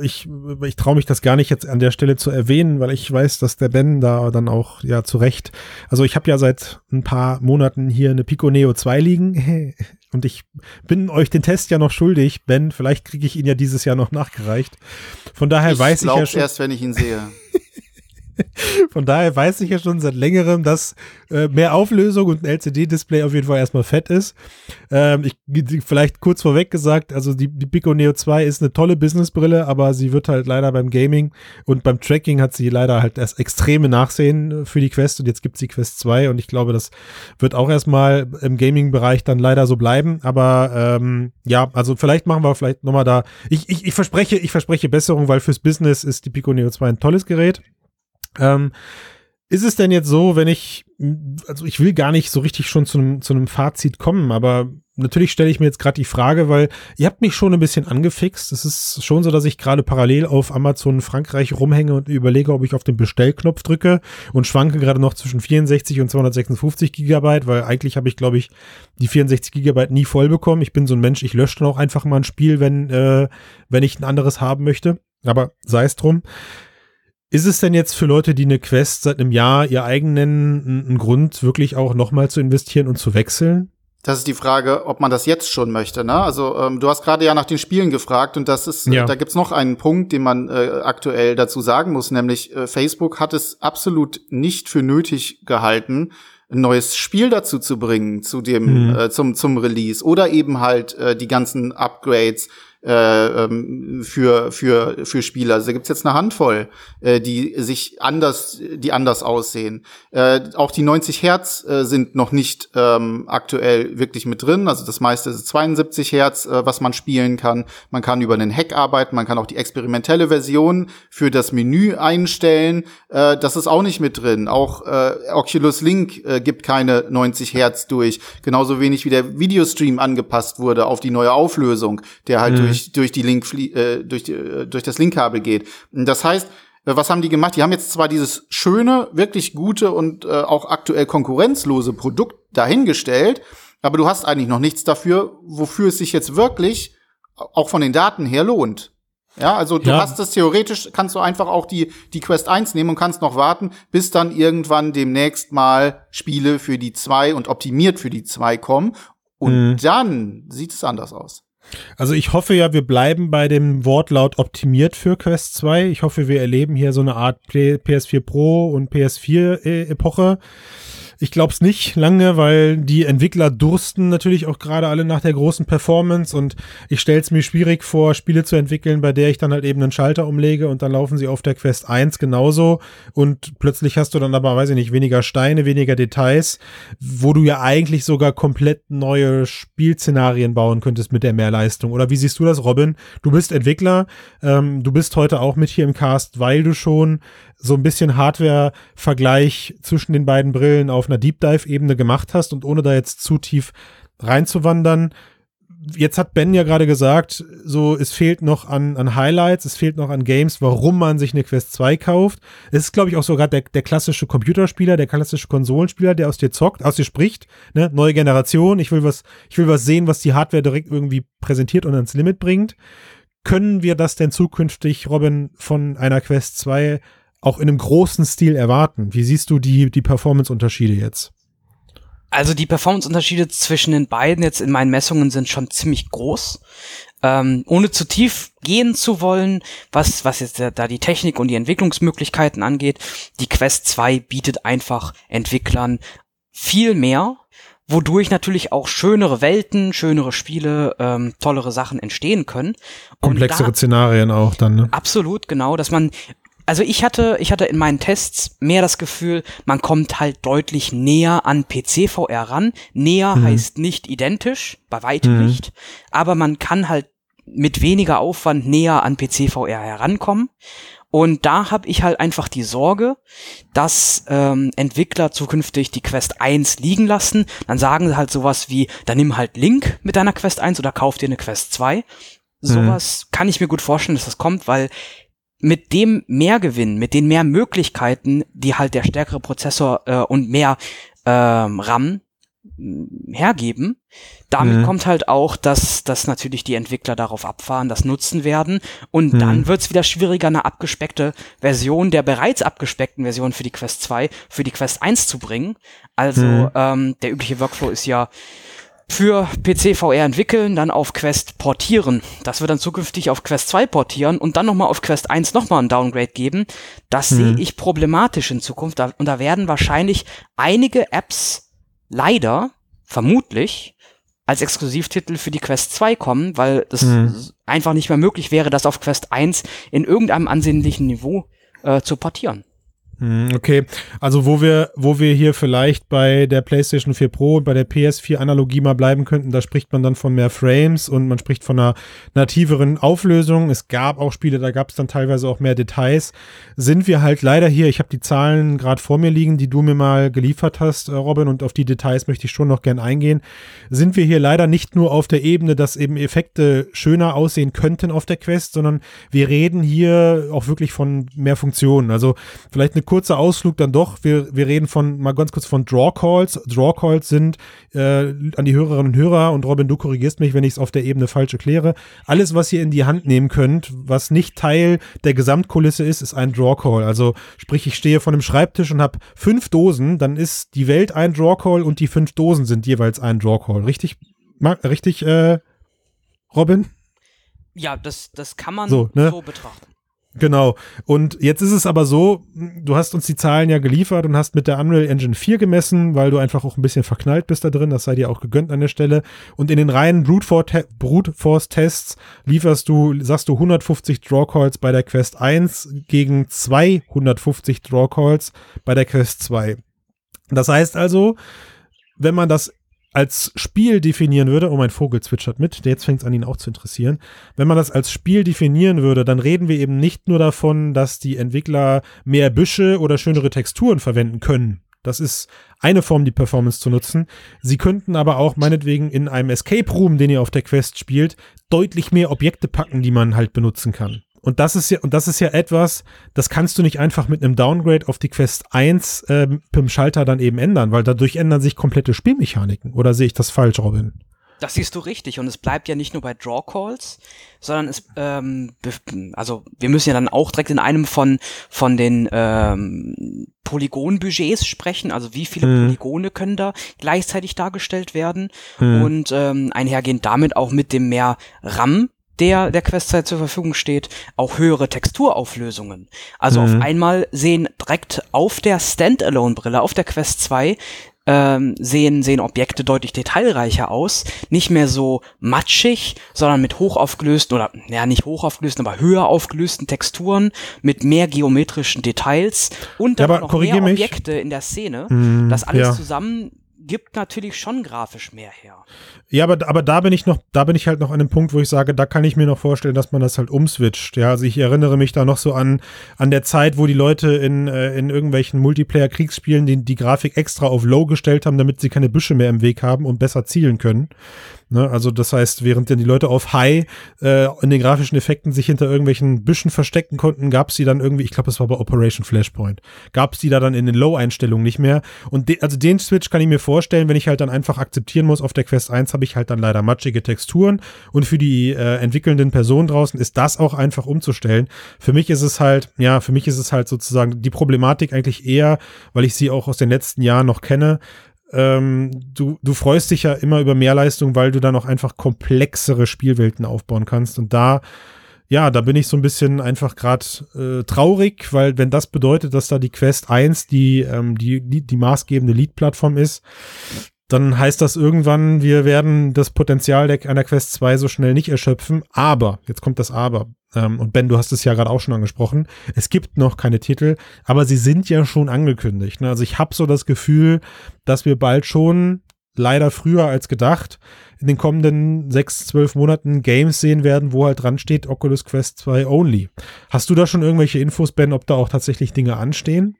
äh, ich, ich traue mich das gar nicht jetzt an der Stelle zu erwähnen, weil ich weiß, dass der Ben da dann auch ja zu Recht. Also ich habe ja seit ein paar Monaten hier eine Pico Neo 2 liegen und ich bin euch den Test ja noch schuldig, Ben. Vielleicht kriege ich ihn ja dieses Jahr noch nachgereicht. Von daher weiß ich ja schon. erst, wenn ich ihn sehe. Von daher weiß ich ja schon seit längerem, dass äh, mehr Auflösung und ein LCD-Display auf jeden Fall erstmal fett ist. Ähm, ich vielleicht kurz vorweg gesagt, also die, die Pico Neo 2 ist eine tolle Businessbrille, aber sie wird halt leider beim Gaming und beim Tracking hat sie leider halt erst extreme Nachsehen für die Quest und jetzt gibt es die Quest 2 und ich glaube, das wird auch erstmal im Gaming-Bereich dann leider so bleiben. Aber ähm, ja, also vielleicht machen wir vielleicht nochmal da. Ich, ich, ich verspreche, ich verspreche Besserung, weil fürs Business ist die Pico Neo 2 ein tolles Gerät. Ähm, ist es denn jetzt so, wenn ich, also ich will gar nicht so richtig schon zu einem, zu einem Fazit kommen, aber natürlich stelle ich mir jetzt gerade die Frage, weil ihr habt mich schon ein bisschen angefixt. Es ist schon so, dass ich gerade parallel auf Amazon Frankreich rumhänge und überlege, ob ich auf den Bestellknopf drücke und schwanke gerade noch zwischen 64 und 256 Gigabyte, weil eigentlich habe ich, glaube ich, die 64 Gigabyte nie voll bekommen. Ich bin so ein Mensch, ich lösche dann auch einfach mal ein Spiel, wenn, äh, wenn ich ein anderes haben möchte. Aber sei es drum. Ist es denn jetzt für Leute, die eine Quest seit einem Jahr ihr eigen nennen, ein Grund, wirklich auch nochmal zu investieren und zu wechseln? Das ist die Frage, ob man das jetzt schon möchte. Ne? Also ähm, du hast gerade ja nach den Spielen gefragt und das ist, ja. äh, da gibt's noch einen Punkt, den man äh, aktuell dazu sagen muss, nämlich äh, Facebook hat es absolut nicht für nötig gehalten, ein neues Spiel dazu zu bringen zu dem mhm. äh, zum zum Release oder eben halt äh, die ganzen Upgrades äh, ähm, für für für Spieler. Also da gibt's jetzt eine Handvoll, äh, die sich anders, die anders aussehen. Äh, auch die 90 Hertz äh, sind noch nicht ähm, aktuell wirklich mit drin. Also das meiste ist 72 Hertz, äh, was man spielen kann. Man kann über einen Hack arbeiten. Man kann auch die experimentelle Version für das Menü einstellen. Äh, das ist auch nicht mit drin. Auch äh, Oculus Link äh, gibt keine 90 Hertz durch. Genauso wenig wie der Videostream angepasst wurde auf die neue Auflösung, der halt mhm durch, durch die Link, äh, durch, die, äh, durch das Linkkabel geht. Das heißt, äh, was haben die gemacht? Die haben jetzt zwar dieses schöne, wirklich gute und äh, auch aktuell konkurrenzlose Produkt dahingestellt, aber du hast eigentlich noch nichts dafür, wofür es sich jetzt wirklich auch von den Daten her lohnt. Ja, also du ja. hast das theoretisch, kannst du einfach auch die, die Quest 1 nehmen und kannst noch warten, bis dann irgendwann demnächst mal Spiele für die 2 und optimiert für die 2 kommen. Und mhm. dann sieht es anders aus. Also ich hoffe ja, wir bleiben bei dem Wortlaut optimiert für Quest 2. Ich hoffe, wir erleben hier so eine Art PS4 Pro und PS4 Epoche. Ich glaube es nicht lange, weil die Entwickler dursten natürlich auch gerade alle nach der großen Performance und ich stelle es mir schwierig vor, Spiele zu entwickeln, bei der ich dann halt eben einen Schalter umlege und dann laufen sie auf der Quest 1 genauso und plötzlich hast du dann aber, weiß ich nicht, weniger Steine, weniger Details, wo du ja eigentlich sogar komplett neue Spielszenarien bauen könntest mit der Mehrleistung. Oder wie siehst du das, Robin? Du bist Entwickler, ähm, du bist heute auch mit hier im Cast, weil du schon so ein bisschen Hardware-Vergleich zwischen den beiden Brillen auf einer Deep Dive-Ebene gemacht hast und ohne da jetzt zu tief reinzuwandern. Jetzt hat Ben ja gerade gesagt, so es fehlt noch an, an Highlights, es fehlt noch an Games, warum man sich eine Quest 2 kauft. Es ist, glaube ich, auch sogar der, der klassische Computerspieler, der klassische Konsolenspieler, der aus dir zockt, aus dir spricht, ne? Neue Generation, ich will was, ich will was sehen, was die Hardware direkt irgendwie präsentiert und ans Limit bringt. Können wir das denn zukünftig, Robin, von einer Quest 2 auch in einem großen Stil erwarten. Wie siehst du die, die Performance-Unterschiede jetzt? Also die Performance-Unterschiede zwischen den beiden jetzt in meinen Messungen sind schon ziemlich groß. Ähm, ohne zu tief gehen zu wollen, was, was jetzt da die Technik und die Entwicklungsmöglichkeiten angeht, die Quest 2 bietet einfach Entwicklern viel mehr, wodurch natürlich auch schönere Welten, schönere Spiele, ähm, tollere Sachen entstehen können. Komplexere da, Szenarien auch dann, ne? Absolut, genau, dass man also ich hatte, ich hatte in meinen Tests mehr das Gefühl, man kommt halt deutlich näher an PC-VR ran. Näher mhm. heißt nicht identisch, bei weitem mhm. nicht, aber man kann halt mit weniger Aufwand näher an PC-VR herankommen. Und da habe ich halt einfach die Sorge, dass ähm, Entwickler zukünftig die Quest 1 liegen lassen. Dann sagen sie halt sowas wie, dann nimm halt Link mit deiner Quest 1 oder kauf dir eine Quest 2. Sowas mhm. kann ich mir gut vorstellen, dass das kommt, weil mit dem Mehrgewinn, mit den mehr Möglichkeiten, die halt der stärkere Prozessor äh, und mehr ähm, RAM mm, hergeben. Damit mhm. kommt halt auch, dass, dass natürlich die Entwickler darauf abfahren, das nutzen werden. Und mhm. dann wird's wieder schwieriger, eine abgespeckte Version der bereits abgespeckten Version für die Quest 2 für die Quest 1 zu bringen. Also mhm. ähm, der übliche Workflow ist ja, für PC VR entwickeln, dann auf Quest portieren. Das wird dann zukünftig auf Quest 2 portieren und dann nochmal auf Quest 1 nochmal ein Downgrade geben. Das mhm. sehe ich problematisch in Zukunft. Und da werden wahrscheinlich einige Apps leider, vermutlich, als Exklusivtitel für die Quest 2 kommen, weil es mhm. einfach nicht mehr möglich wäre, das auf Quest 1 in irgendeinem ansehnlichen Niveau äh, zu portieren. Hm, okay, also wo wir, wo wir hier vielleicht bei der PlayStation 4 Pro und bei der PS4 Analogie mal bleiben könnten, da spricht man dann von mehr Frames und man spricht von einer nativeren Auflösung. Es gab auch Spiele, da gab es dann teilweise auch mehr Details. Sind wir halt leider hier, ich habe die Zahlen gerade vor mir liegen, die du mir mal geliefert hast, äh, Robin, und auf die Details möchte ich schon noch gern eingehen. Sind wir hier leider nicht nur auf der Ebene, dass eben Effekte schöner aussehen könnten auf der Quest, sondern wir reden hier auch wirklich von mehr Funktionen. Also vielleicht eine kurzer Ausflug dann doch. Wir, wir reden von, mal ganz kurz von Draw Calls. Draw Calls sind äh, an die Hörerinnen und Hörer und Robin, du korrigierst mich, wenn ich es auf der Ebene falsch erkläre. Alles, was ihr in die Hand nehmen könnt, was nicht Teil der Gesamtkulisse ist, ist ein Draw Call. Also sprich, ich stehe vor einem Schreibtisch und habe fünf Dosen, dann ist die Welt ein Draw Call und die fünf Dosen sind jeweils ein Draw Call. Richtig, richtig, äh, Robin? Ja, das, das kann man so, ne? so betrachten. Genau. Und jetzt ist es aber so, du hast uns die Zahlen ja geliefert und hast mit der Unreal Engine 4 gemessen, weil du einfach auch ein bisschen verknallt bist da drin. Das sei dir auch gegönnt an der Stelle. Und in den reinen Brute Force Tests lieferst du, sagst du 150 Draw Calls bei der Quest 1 gegen 250 Draw Calls bei der Quest 2. Das heißt also, wenn man das als Spiel definieren würde, oh mein Vogel zwitschert mit, jetzt fängt es an ihn auch zu interessieren, wenn man das als Spiel definieren würde, dann reden wir eben nicht nur davon, dass die Entwickler mehr Büsche oder schönere Texturen verwenden können. Das ist eine Form, die Performance zu nutzen. Sie könnten aber auch meinetwegen in einem Escape Room, den ihr auf der Quest spielt, deutlich mehr Objekte packen, die man halt benutzen kann. Und das ist ja, und das ist ja etwas, das kannst du nicht einfach mit einem Downgrade auf die Quest 1 äh, dem Schalter dann eben ändern, weil dadurch ändern sich komplette Spielmechaniken. Oder sehe ich das falsch, Robin? Das siehst du richtig. Und es bleibt ja nicht nur bei Draw Calls, sondern es, ähm, also wir müssen ja dann auch direkt in einem von, von den ähm, Polygonbudgets sprechen. Also wie viele hm. Polygone können da gleichzeitig dargestellt werden. Hm. Und ähm, einhergehend damit auch mit dem mehr RAM, der der Questzeit zur Verfügung steht, auch höhere Texturauflösungen. Also mhm. auf einmal sehen direkt auf der Standalone-Brille, auf der Quest 2, ähm, sehen, sehen Objekte deutlich detailreicher aus. Nicht mehr so matschig, sondern mit hochaufgelösten oder, ja, nicht hochaufgelösten, aber höher aufgelösten Texturen, mit mehr geometrischen Details und dann ja, noch mehr Objekte mich. in der Szene. Mm, das alles ja. zusammen gibt natürlich schon grafisch mehr her. Ja, aber, aber da bin ich noch, da bin ich halt noch an dem Punkt, wo ich sage, da kann ich mir noch vorstellen, dass man das halt umswitcht. Ja, also ich erinnere mich da noch so an, an der Zeit, wo die Leute in, äh, in irgendwelchen Multiplayer-Kriegsspielen die, die Grafik extra auf Low gestellt haben, damit sie keine Büsche mehr im Weg haben und besser zielen können. Ne? Also das heißt, während denn die Leute auf High äh, in den grafischen Effekten sich hinter irgendwelchen Büschen verstecken konnten, gab es die dann irgendwie, ich glaube, es war bei Operation Flashpoint, gab es die da dann in den Low-Einstellungen nicht mehr. Und de also den Switch kann ich mir vorstellen, wenn ich halt dann einfach akzeptieren muss, auf der Quest 1 habe ich halt dann leider matschige Texturen und für die äh, entwickelnden Personen draußen ist das auch einfach umzustellen. Für mich ist es halt, ja, für mich ist es halt sozusagen die Problematik eigentlich eher, weil ich sie auch aus den letzten Jahren noch kenne, ähm, du, du freust dich ja immer über Mehrleistung, weil du dann auch einfach komplexere Spielwelten aufbauen kannst. Und da, ja, da bin ich so ein bisschen einfach gerade äh, traurig, weil wenn das bedeutet, dass da die Quest 1 die, ähm, die, die, die maßgebende Lead-Plattform ist, dann heißt das irgendwann, wir werden das Potenzial der, einer Quest 2 so schnell nicht erschöpfen. Aber, jetzt kommt das Aber. Ähm, und Ben, du hast es ja gerade auch schon angesprochen. Es gibt noch keine Titel, aber sie sind ja schon angekündigt. Ne? Also ich habe so das Gefühl, dass wir bald schon, leider früher als gedacht, in den kommenden sechs, zwölf Monaten Games sehen werden, wo halt dran steht Oculus Quest 2 only. Hast du da schon irgendwelche Infos, Ben, ob da auch tatsächlich Dinge anstehen?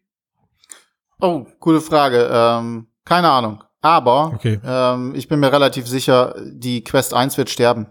Oh, gute Frage. Ähm, keine Ahnung. Aber okay. ähm, ich bin mir relativ sicher, die Quest 1 wird sterben.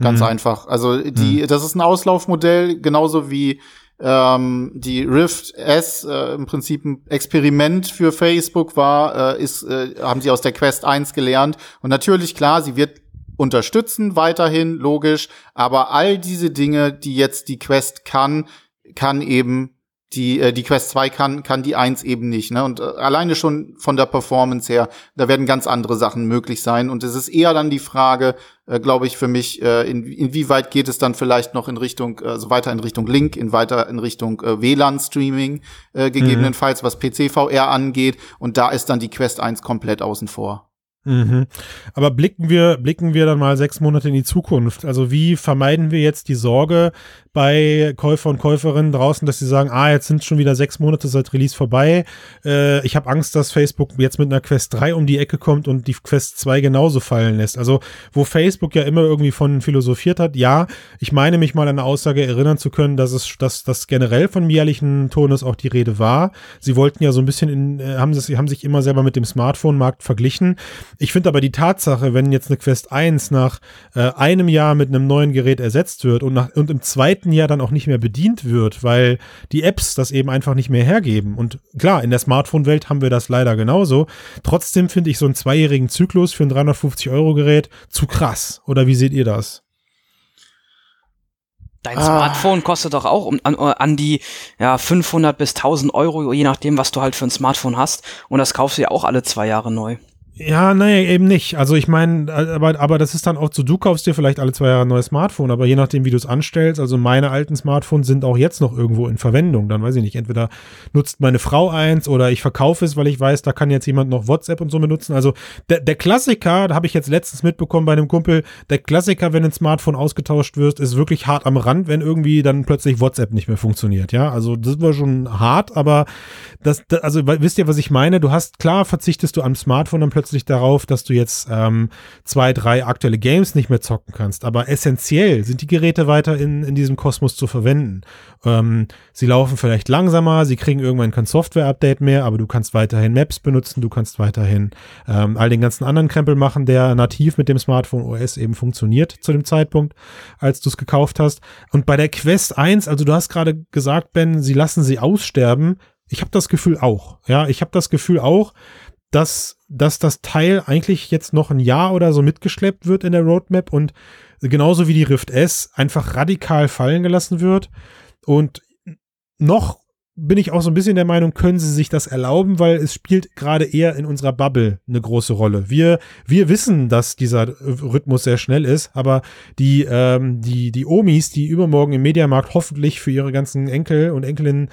Ganz mhm. einfach. Also die, mhm. das ist ein Auslaufmodell, genauso wie ähm, die Rift S äh, im Prinzip ein Experiment für Facebook war, äh, ist, äh, haben sie aus der Quest 1 gelernt. Und natürlich, klar, sie wird unterstützen weiterhin, logisch, aber all diese Dinge, die jetzt die Quest kann, kann eben die, äh, die Quest 2 kann, kann die 1 eben nicht. Ne? Und äh, alleine schon von der Performance her, da werden ganz andere Sachen möglich sein. Und es ist eher dann die Frage, äh, glaube ich, für mich, äh, in, inwieweit geht es dann vielleicht noch in Richtung, also weiter in Richtung Link, in weiter in Richtung äh, WLAN-Streaming, äh, gegebenenfalls, mhm. was PC-VR angeht. Und da ist dann die Quest 1 komplett außen vor. Mhm. Aber blicken wir, blicken wir dann mal sechs Monate in die Zukunft. Also wie vermeiden wir jetzt die Sorge, bei Käufer und Käuferinnen draußen, dass sie sagen, ah, jetzt sind schon wieder sechs Monate seit Release vorbei. Äh, ich habe Angst, dass Facebook jetzt mit einer Quest 3 um die Ecke kommt und die Quest 2 genauso fallen lässt. Also, wo Facebook ja immer irgendwie von philosophiert hat, ja, ich meine mich mal an eine Aussage erinnern zu können, dass es, dass das generell von jährlichen Tonus auch die Rede war. Sie wollten ja so ein bisschen in, äh, haben, sie, haben sich immer selber mit dem Smartphone-Markt verglichen. Ich finde aber die Tatsache, wenn jetzt eine Quest 1 nach äh, einem Jahr mit einem neuen Gerät ersetzt wird und, nach, und im zweiten Jahr dann auch nicht mehr bedient wird, weil die Apps das eben einfach nicht mehr hergeben. Und klar, in der Smartphone-Welt haben wir das leider genauso. Trotzdem finde ich so einen zweijährigen Zyklus für ein 350-Euro-Gerät zu krass. Oder wie seht ihr das? Dein ah. Smartphone kostet doch auch um, an, an die ja, 500 bis 1000 Euro, je nachdem, was du halt für ein Smartphone hast. Und das kaufst du ja auch alle zwei Jahre neu. Ja, naja, eben nicht. Also ich meine, aber, aber das ist dann auch so, du kaufst dir vielleicht alle zwei Jahre ein neues Smartphone, aber je nachdem, wie du es anstellst, also meine alten Smartphones sind auch jetzt noch irgendwo in Verwendung. Dann weiß ich nicht, entweder nutzt meine Frau eins oder ich verkaufe es, weil ich weiß, da kann jetzt jemand noch WhatsApp und so benutzen. Also der, der Klassiker, da habe ich jetzt letztens mitbekommen bei einem Kumpel, der Klassiker, wenn ein Smartphone ausgetauscht wird, ist wirklich hart am Rand, wenn irgendwie dann plötzlich WhatsApp nicht mehr funktioniert. Ja, also das war schon hart, aber das, das also wisst ihr, was ich meine? Du hast, klar, verzichtest du am Smartphone dann plötzlich plötzlich darauf, dass du jetzt ähm, zwei, drei aktuelle Games nicht mehr zocken kannst. Aber essentiell sind die Geräte weiter in, in diesem Kosmos zu verwenden. Ähm, sie laufen vielleicht langsamer, sie kriegen irgendwann kein Software-Update mehr, aber du kannst weiterhin Maps benutzen, du kannst weiterhin ähm, all den ganzen anderen Krempel machen, der nativ mit dem Smartphone OS eben funktioniert zu dem Zeitpunkt, als du es gekauft hast. Und bei der Quest 1, also du hast gerade gesagt, Ben, sie lassen sie aussterben. Ich habe das Gefühl auch. Ja, ich habe das Gefühl auch, dass, dass das Teil eigentlich jetzt noch ein Jahr oder so mitgeschleppt wird in der Roadmap und genauso wie die Rift S einfach radikal fallen gelassen wird. Und noch bin ich auch so ein bisschen der Meinung, können sie sich das erlauben, weil es spielt gerade eher in unserer Bubble eine große Rolle. Wir, wir wissen, dass dieser Rhythmus sehr schnell ist, aber die, ähm, die, die Omis, die übermorgen im Mediamarkt hoffentlich für ihre ganzen Enkel und Enkelinnen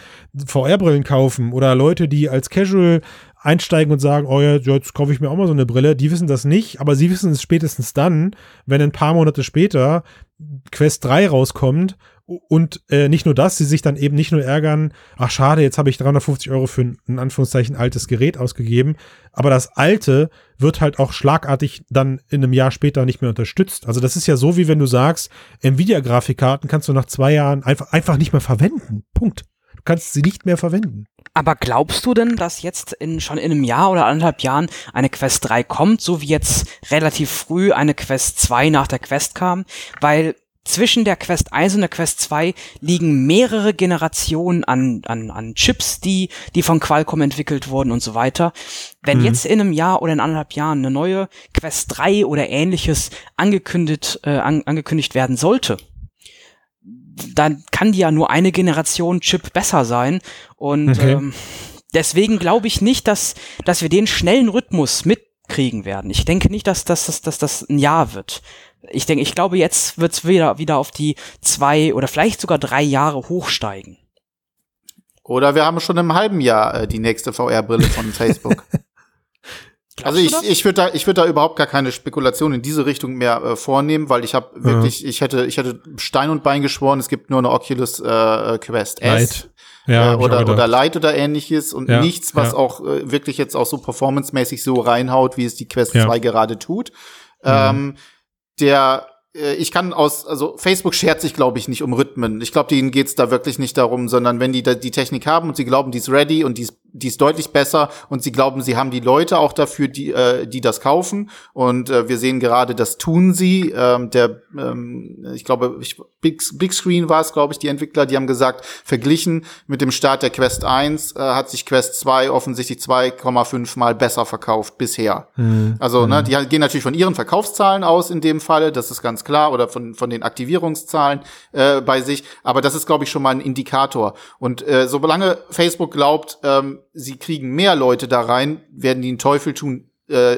VR-Brillen kaufen oder Leute, die als Casual einsteigen und sagen, oh ja, jetzt kaufe ich mir auch mal so eine Brille. Die wissen das nicht, aber sie wissen es spätestens dann, wenn ein paar Monate später Quest 3 rauskommt und äh, nicht nur das, sie sich dann eben nicht nur ärgern, ach schade, jetzt habe ich 350 Euro für ein in Anführungszeichen altes Gerät ausgegeben, aber das alte wird halt auch schlagartig dann in einem Jahr später nicht mehr unterstützt. Also das ist ja so, wie wenn du sagst, Nvidia-Grafikkarten kannst du nach zwei Jahren einfach, einfach nicht mehr verwenden. Punkt. Du kannst sie nicht mehr verwenden. Aber glaubst du denn, dass jetzt in, schon in einem Jahr oder anderthalb Jahren eine Quest 3 kommt, so wie jetzt relativ früh eine Quest 2 nach der Quest kam? Weil zwischen der Quest 1 und der Quest 2 liegen mehrere Generationen an, an, an Chips, die, die von Qualcomm entwickelt wurden und so weiter. Wenn mhm. jetzt in einem Jahr oder in anderthalb Jahren eine neue Quest 3 oder ähnliches angekündigt, äh, an, angekündigt werden sollte, dann kann die ja nur eine Generation Chip besser sein. Und okay. ähm, deswegen glaube ich nicht, dass, dass wir den schnellen Rhythmus mitkriegen werden. Ich denke nicht, dass, dass, dass, dass das ein Jahr wird. Ich denke, ich glaube, jetzt wird es wieder, wieder auf die zwei oder vielleicht sogar drei Jahre hochsteigen. Oder wir haben schon im halben Jahr äh, die nächste VR-Brille von Facebook. also ich, ich würde da, ich würde da überhaupt gar keine Spekulation in diese Richtung mehr äh, vornehmen, weil ich habe ja. wirklich, ich hätte, ich hätte Stein und Bein geschworen, es gibt nur eine Oculus äh, Quest S. Light. Ja, äh, oder, oder Light oder ähnliches und ja, nichts, was ja. auch äh, wirklich jetzt auch so performancemäßig so reinhaut, wie es die Quest 2 gerade tut. Mhm. Ähm, der äh, ich kann aus, also Facebook schert sich, glaube ich, nicht um Rhythmen. Ich glaube, denen geht's da wirklich nicht darum, sondern wenn die da die Technik haben und sie glauben, die ist ready und die ist die ist deutlich besser und sie glauben, sie haben die Leute auch dafür, die, äh, die das kaufen. Und äh, wir sehen gerade, das tun sie. Ähm, der, ähm, ich glaube, ich, Big, Big Screen war es, glaube ich, die Entwickler, die haben gesagt, verglichen mit dem Start der Quest 1 äh, hat sich Quest 2 offensichtlich 2,5 mal besser verkauft bisher. Mhm. Also, ne, mhm. die gehen natürlich von ihren Verkaufszahlen aus in dem Falle, das ist ganz klar, oder von, von den Aktivierungszahlen äh, bei sich. Aber das ist, glaube ich, schon mal ein Indikator. Und äh, solange Facebook glaubt, ähm, sie kriegen mehr Leute da rein, werden die einen Teufel tun, äh,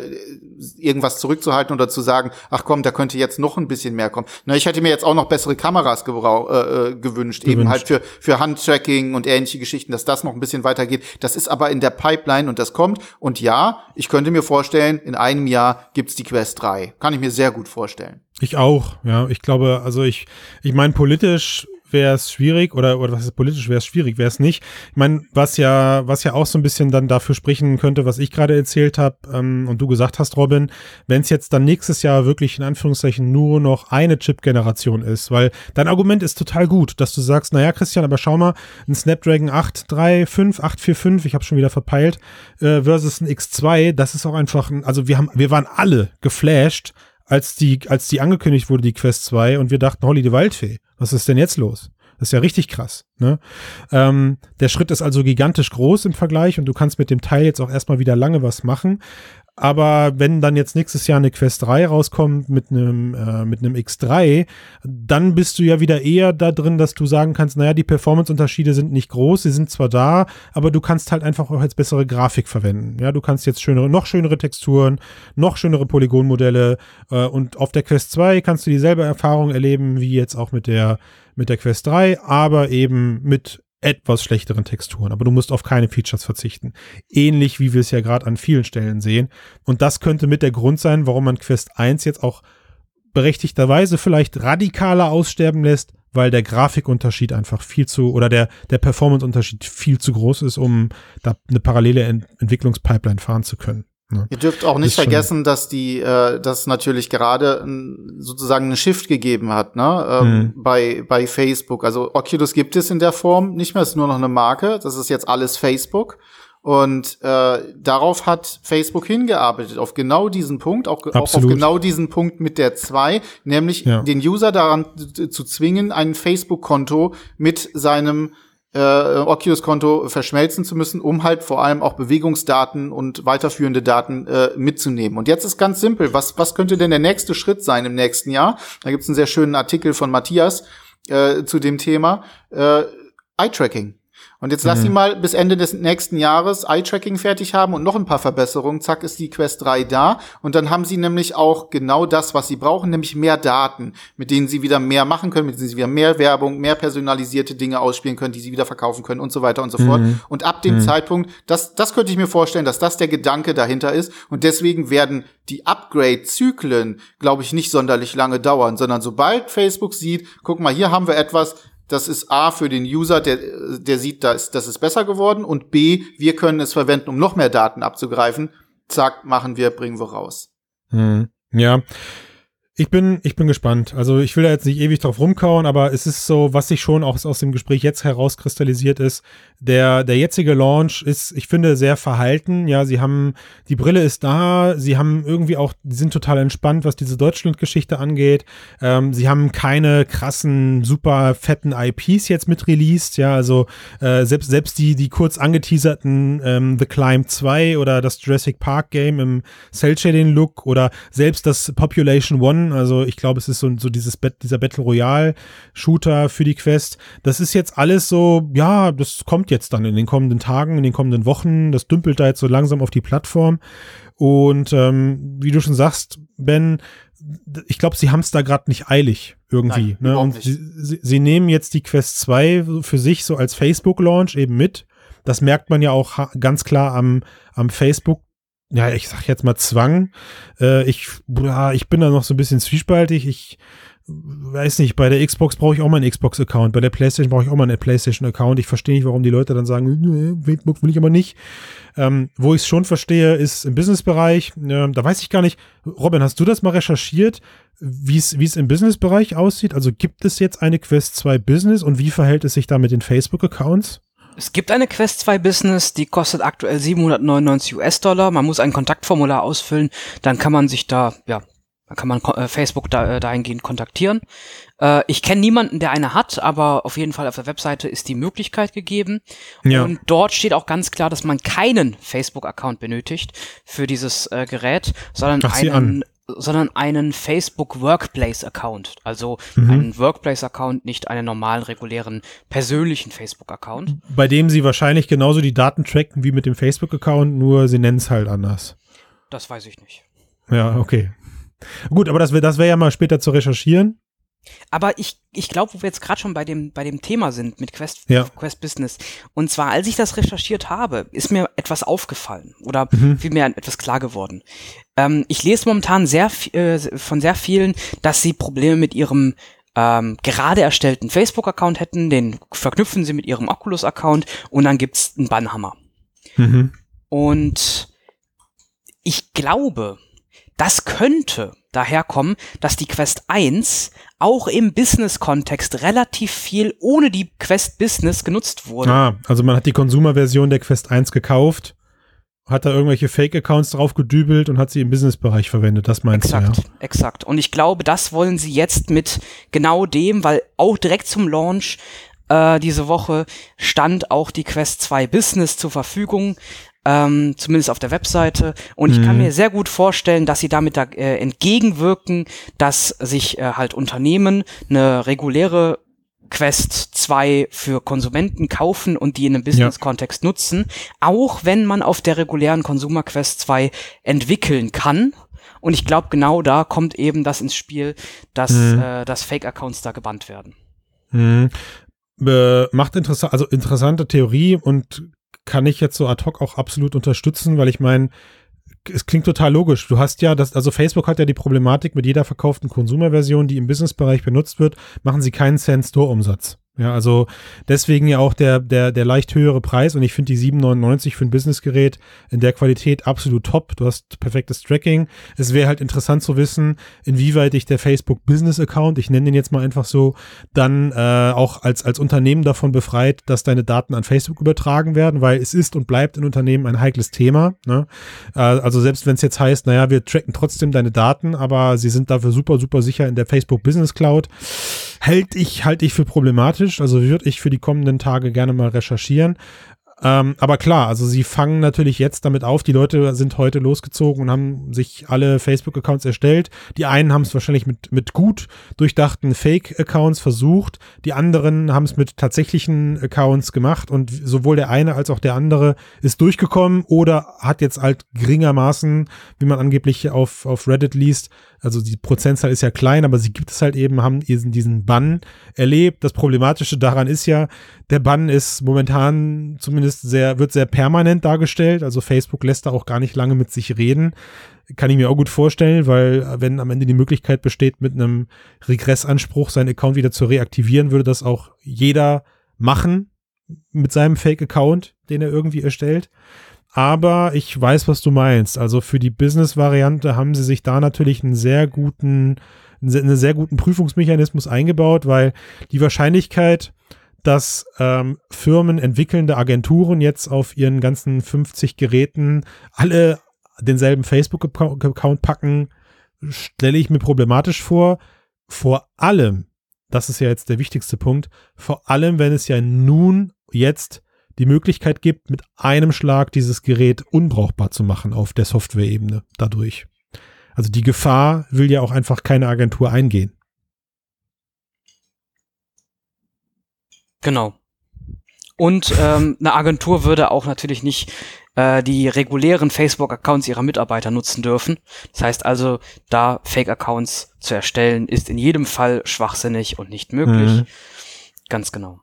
irgendwas zurückzuhalten oder zu sagen, ach komm, da könnte jetzt noch ein bisschen mehr kommen. Na, ich hätte mir jetzt auch noch bessere Kameras gebrauch, äh, äh, gewünscht, gewünscht, eben halt für, für Handtracking und ähnliche Geschichten, dass das noch ein bisschen weitergeht. Das ist aber in der Pipeline und das kommt. Und ja, ich könnte mir vorstellen, in einem Jahr gibt's die Quest 3. Kann ich mir sehr gut vorstellen. Ich auch, ja. Ich glaube, also ich, ich meine, politisch wäre es schwierig oder, oder was ist politisch wäre es schwierig, wäre es nicht. Ich meine, was ja, was ja auch so ein bisschen dann dafür sprechen könnte, was ich gerade erzählt habe ähm, und du gesagt hast, Robin, wenn es jetzt dann nächstes Jahr wirklich in Anführungszeichen nur noch eine Chip-Generation ist, weil dein Argument ist total gut, dass du sagst, naja, Christian, aber schau mal, ein Snapdragon 835, 845, ich habe schon wieder verpeilt, äh, versus ein X2, das ist auch einfach, ein, also wir haben, wir waren alle geflasht, als die, als die angekündigt wurde, die Quest 2, und wir dachten, Holly die Waldfee, was ist denn jetzt los? Das ist ja richtig krass. Ne? Ähm, der Schritt ist also gigantisch groß im Vergleich und du kannst mit dem Teil jetzt auch erstmal wieder lange was machen. Aber wenn dann jetzt nächstes Jahr eine Quest 3 rauskommt mit einem, äh, mit einem X3, dann bist du ja wieder eher da drin, dass du sagen kannst, naja, die Performance-Unterschiede sind nicht groß, sie sind zwar da, aber du kannst halt einfach auch jetzt bessere Grafik verwenden. Ja, du kannst jetzt schönere, noch schönere Texturen, noch schönere Polygonmodelle äh, und auf der Quest 2 kannst du dieselbe Erfahrung erleben wie jetzt auch mit der, mit der Quest 3, aber eben mit etwas schlechteren Texturen, aber du musst auf keine Features verzichten. Ähnlich wie wir es ja gerade an vielen Stellen sehen. Und das könnte mit der Grund sein, warum man Quest 1 jetzt auch berechtigterweise vielleicht radikaler aussterben lässt, weil der Grafikunterschied einfach viel zu oder der, der Performance-Unterschied viel zu groß ist, um da eine parallele Ent Entwicklungspipeline fahren zu können. Ne? Ihr dürft auch nicht vergessen, dass die, äh, das natürlich gerade sozusagen einen Shift gegeben hat, ne, ähm, mhm. bei bei Facebook. Also Oculus gibt es in der Form nicht mehr, es ist nur noch eine Marke. Das ist jetzt alles Facebook. Und äh, darauf hat Facebook hingearbeitet, auf genau diesen Punkt, auch, auch auf genau diesen Punkt mit der 2, nämlich ja. den User daran zu zwingen, ein Facebook-Konto mit seinem äh, Oculus-Konto verschmelzen zu müssen, um halt vor allem auch Bewegungsdaten und weiterführende Daten äh, mitzunehmen. Und jetzt ist ganz simpel, was, was könnte denn der nächste Schritt sein im nächsten Jahr? Da gibt es einen sehr schönen Artikel von Matthias äh, zu dem Thema. Äh, Eye-Tracking. Und jetzt lass mhm. sie mal bis Ende des nächsten Jahres Eye-Tracking fertig haben und noch ein paar Verbesserungen. Zack, ist die Quest 3 da. Und dann haben sie nämlich auch genau das, was sie brauchen, nämlich mehr Daten, mit denen sie wieder mehr machen können, mit denen sie wieder mehr Werbung, mehr personalisierte Dinge ausspielen können, die sie wieder verkaufen können und so weiter und so mhm. fort. Und ab dem mhm. Zeitpunkt, das, das könnte ich mir vorstellen, dass das der Gedanke dahinter ist. Und deswegen werden die Upgrade-Zyklen, glaube ich, nicht sonderlich lange dauern, sondern sobald Facebook sieht, guck mal, hier haben wir etwas, das ist A für den User, der, der sieht, das, das ist besser geworden und B, wir können es verwenden, um noch mehr Daten abzugreifen. Zack, machen wir, bringen wir raus. Hm. Ja, ich bin, ich bin gespannt. Also ich will da jetzt nicht ewig drauf rumkauen, aber es ist so, was sich schon auch aus dem Gespräch jetzt herauskristallisiert ist, der, der jetzige Launch ist, ich finde, sehr verhalten. Ja, sie haben, die Brille ist da, sie haben irgendwie auch, die sind total entspannt, was diese Deutschland-Geschichte angeht. Ähm, sie haben keine krassen, super fetten IPs jetzt mit released. Ja, also äh, selbst, selbst die, die kurz angeteaserten ähm, The Climb 2 oder das Jurassic Park Game im Cell-Shading-Look oder selbst das Population One also ich glaube, es ist so, so dieses Bet dieser Battle Royale Shooter für die Quest. Das ist jetzt alles so, ja, das kommt jetzt dann in den kommenden Tagen, in den kommenden Wochen. Das dümpelt da jetzt so langsam auf die Plattform. Und ähm, wie du schon sagst, Ben, ich glaube, sie haben es da gerade nicht eilig irgendwie. Nein, ne? Und sie, sie, sie, nehmen jetzt die Quest 2 für sich so als Facebook-Launch eben mit. Das merkt man ja auch ganz klar am, am Facebook ja, ich sag jetzt mal Zwang. Äh, ich, ja, ich bin da noch so ein bisschen zwiespaltig. Ich weiß nicht, bei der Xbox brauche ich auch mal einen Xbox-Account, bei der PlayStation brauche ich auch mal einen PlayStation-Account. Ich verstehe nicht, warum die Leute dann sagen, Facebook will ich aber nicht. Ähm, wo ich es schon verstehe, ist im Business-Bereich. Äh, da weiß ich gar nicht. Robin, hast du das mal recherchiert, wie es im Business-Bereich aussieht? Also gibt es jetzt eine Quest 2 Business und wie verhält es sich da mit den Facebook-Accounts? Es gibt eine Quest 2 Business, die kostet aktuell 799 US-Dollar. Man muss ein Kontaktformular ausfüllen, dann kann man sich da, ja, dann kann man äh, Facebook da, äh, dahingehend kontaktieren. Äh, ich kenne niemanden, der eine hat, aber auf jeden Fall auf der Webseite ist die Möglichkeit gegeben. Ja. Und dort steht auch ganz klar, dass man keinen Facebook-Account benötigt für dieses äh, Gerät, sondern Ach, einen sondern einen Facebook Workplace Account, also Mhm. einen Workplace Account, nicht einen normalen regulären persönlichen Facebook Account. Bei dem sie wahrscheinlich genauso die Daten tracken wie mit dem Facebook-Account, nur sie nennen es halt anders. Das weiß ich nicht. Ja, okay. Gut, aber das wäre das wär ja mal später zu recherchieren. Aber ich, ich glaube, wo wir jetzt gerade schon bei dem, bei dem Thema sind mit Quest, Ja. Quest Business. Und zwar, als ich das recherchiert habe, ist mir etwas aufgefallen oder Mhm. vielmehr etwas klar geworden. Ähm, ich lese momentan sehr, äh, von sehr vielen, dass sie Probleme mit ihrem ähm, gerade erstellten Facebook-Account hätten, den verknüpfen sie mit ihrem Oculus-Account und dann gibt's einen Bannhammer. Mhm. Und ich glaube, das könnte daher kommen, dass die Quest 1 auch im Business-Kontext relativ viel ohne die Quest Business genutzt wurde. Ah, also man hat die Consumer-Version der Quest 1 gekauft, hat da irgendwelche Fake-Accounts drauf gedübelt und hat sie im Business-Bereich verwendet. Das meinst Exakt, du, exakt. Und ich glaube, das wollen sie jetzt mit genau dem, weil auch direkt zum Launch äh, diese Woche stand auch die Quest 2 Business zur Verfügung, ähm, zumindest auf der Webseite. Und ich kann Mhm. mir sehr gut vorstellen, dass sie damit da, äh, entgegenwirken, dass sich äh, halt Unternehmen eine reguläre Quest 2 für Konsumenten kaufen und die in einem Business-Kontext nutzen, auch wenn man auf der regulären Consumer Quest 2 entwickeln kann. Und ich glaube, genau da kommt eben das ins Spiel, dass, Mhm. äh, dass Fake-Accounts da gebannt werden. ja? Mhm. Äh, macht interessant, also interessante Theorie und kann ich jetzt so ad hoc auch absolut unterstützen, weil ich meine, es klingt total logisch. Du hast ja das, also Facebook hat ja die Problematik mit jeder verkauften Consumer-Version, die im Business-Bereich benutzt wird, machen sie keinen Cent Store-Umsatz. Ja, also deswegen ja auch der, der, der leicht höhere Preis und ich finde die 7,99 für ein Businessgerät in der Qualität absolut top. Du hast perfektes Tracking. Es wäre halt interessant zu wissen, inwieweit dich der Facebook Business Account, ich nenne den jetzt mal einfach so, dann äh, auch als, als Unternehmen davon befreit, dass deine Daten an Facebook übertragen werden, weil es ist und bleibt in Unternehmen ein heikles Thema. Ne? Äh, also selbst wenn es jetzt heißt, naja, wir tracken trotzdem deine Daten, aber sie sind dafür super, super sicher in der Facebook Business Cloud, hält ich, halte ich für problematisch. Also würde ich für die kommenden Tage gerne mal recherchieren. Ähm, aber klar, also sie fangen natürlich jetzt damit auf. Die Leute sind heute losgezogen und haben sich alle Facebook-Accounts erstellt. Die einen haben es wahrscheinlich mit, mit gut durchdachten Fake-Accounts versucht. Die anderen haben es mit tatsächlichen Accounts gemacht und sowohl der eine als auch der andere ist durchgekommen oder hat jetzt halt geringermaßen, wie man angeblich auf, auf Reddit liest, also die Prozentzahl ist ja klein, aber sie gibt es halt eben, haben diesen, diesen Bann erlebt. Das Problematische daran ist ja, der Bann ist momentan zumindest sehr, wird sehr permanent dargestellt. Also Facebook lässt da auch gar nicht lange mit sich reden. Kann ich mir auch gut vorstellen, weil äh, wenn am Ende die Möglichkeit besteht, mit einem Regressanspruch seinen Account wieder zu reaktivieren, würde das auch jeder machen mit seinem Fake-Account, den er irgendwie erstellt. Aber ich weiß, was du meinst. Also für die Business-Variante haben sie sich da natürlich einen sehr guten, einen sehr guten Prüfungsmechanismus eingebaut, weil die Wahrscheinlichkeit, dass ähm, Firmen, entwickelnde Agenturen jetzt auf ihren ganzen 50 Geräten alle denselben Facebook-Account packen, stelle ich mir problematisch vor. Vor allem, das ist ja jetzt der wichtigste Punkt, vor allem, wenn es ja nun jetzt die Möglichkeit gibt, mit einem Schlag dieses Gerät unbrauchbar zu machen auf der Software-Ebene dadurch. Also die Gefahr will ja auch einfach keine Agentur eingehen. Genau. Und ähm, eine Agentur würde auch natürlich nicht äh, die regulären Facebook-Accounts ihrer Mitarbeiter nutzen dürfen. Das heißt also, da Fake-Accounts zu erstellen, ist in jedem Fall schwachsinnig und nicht möglich. Mhm. Ganz genau.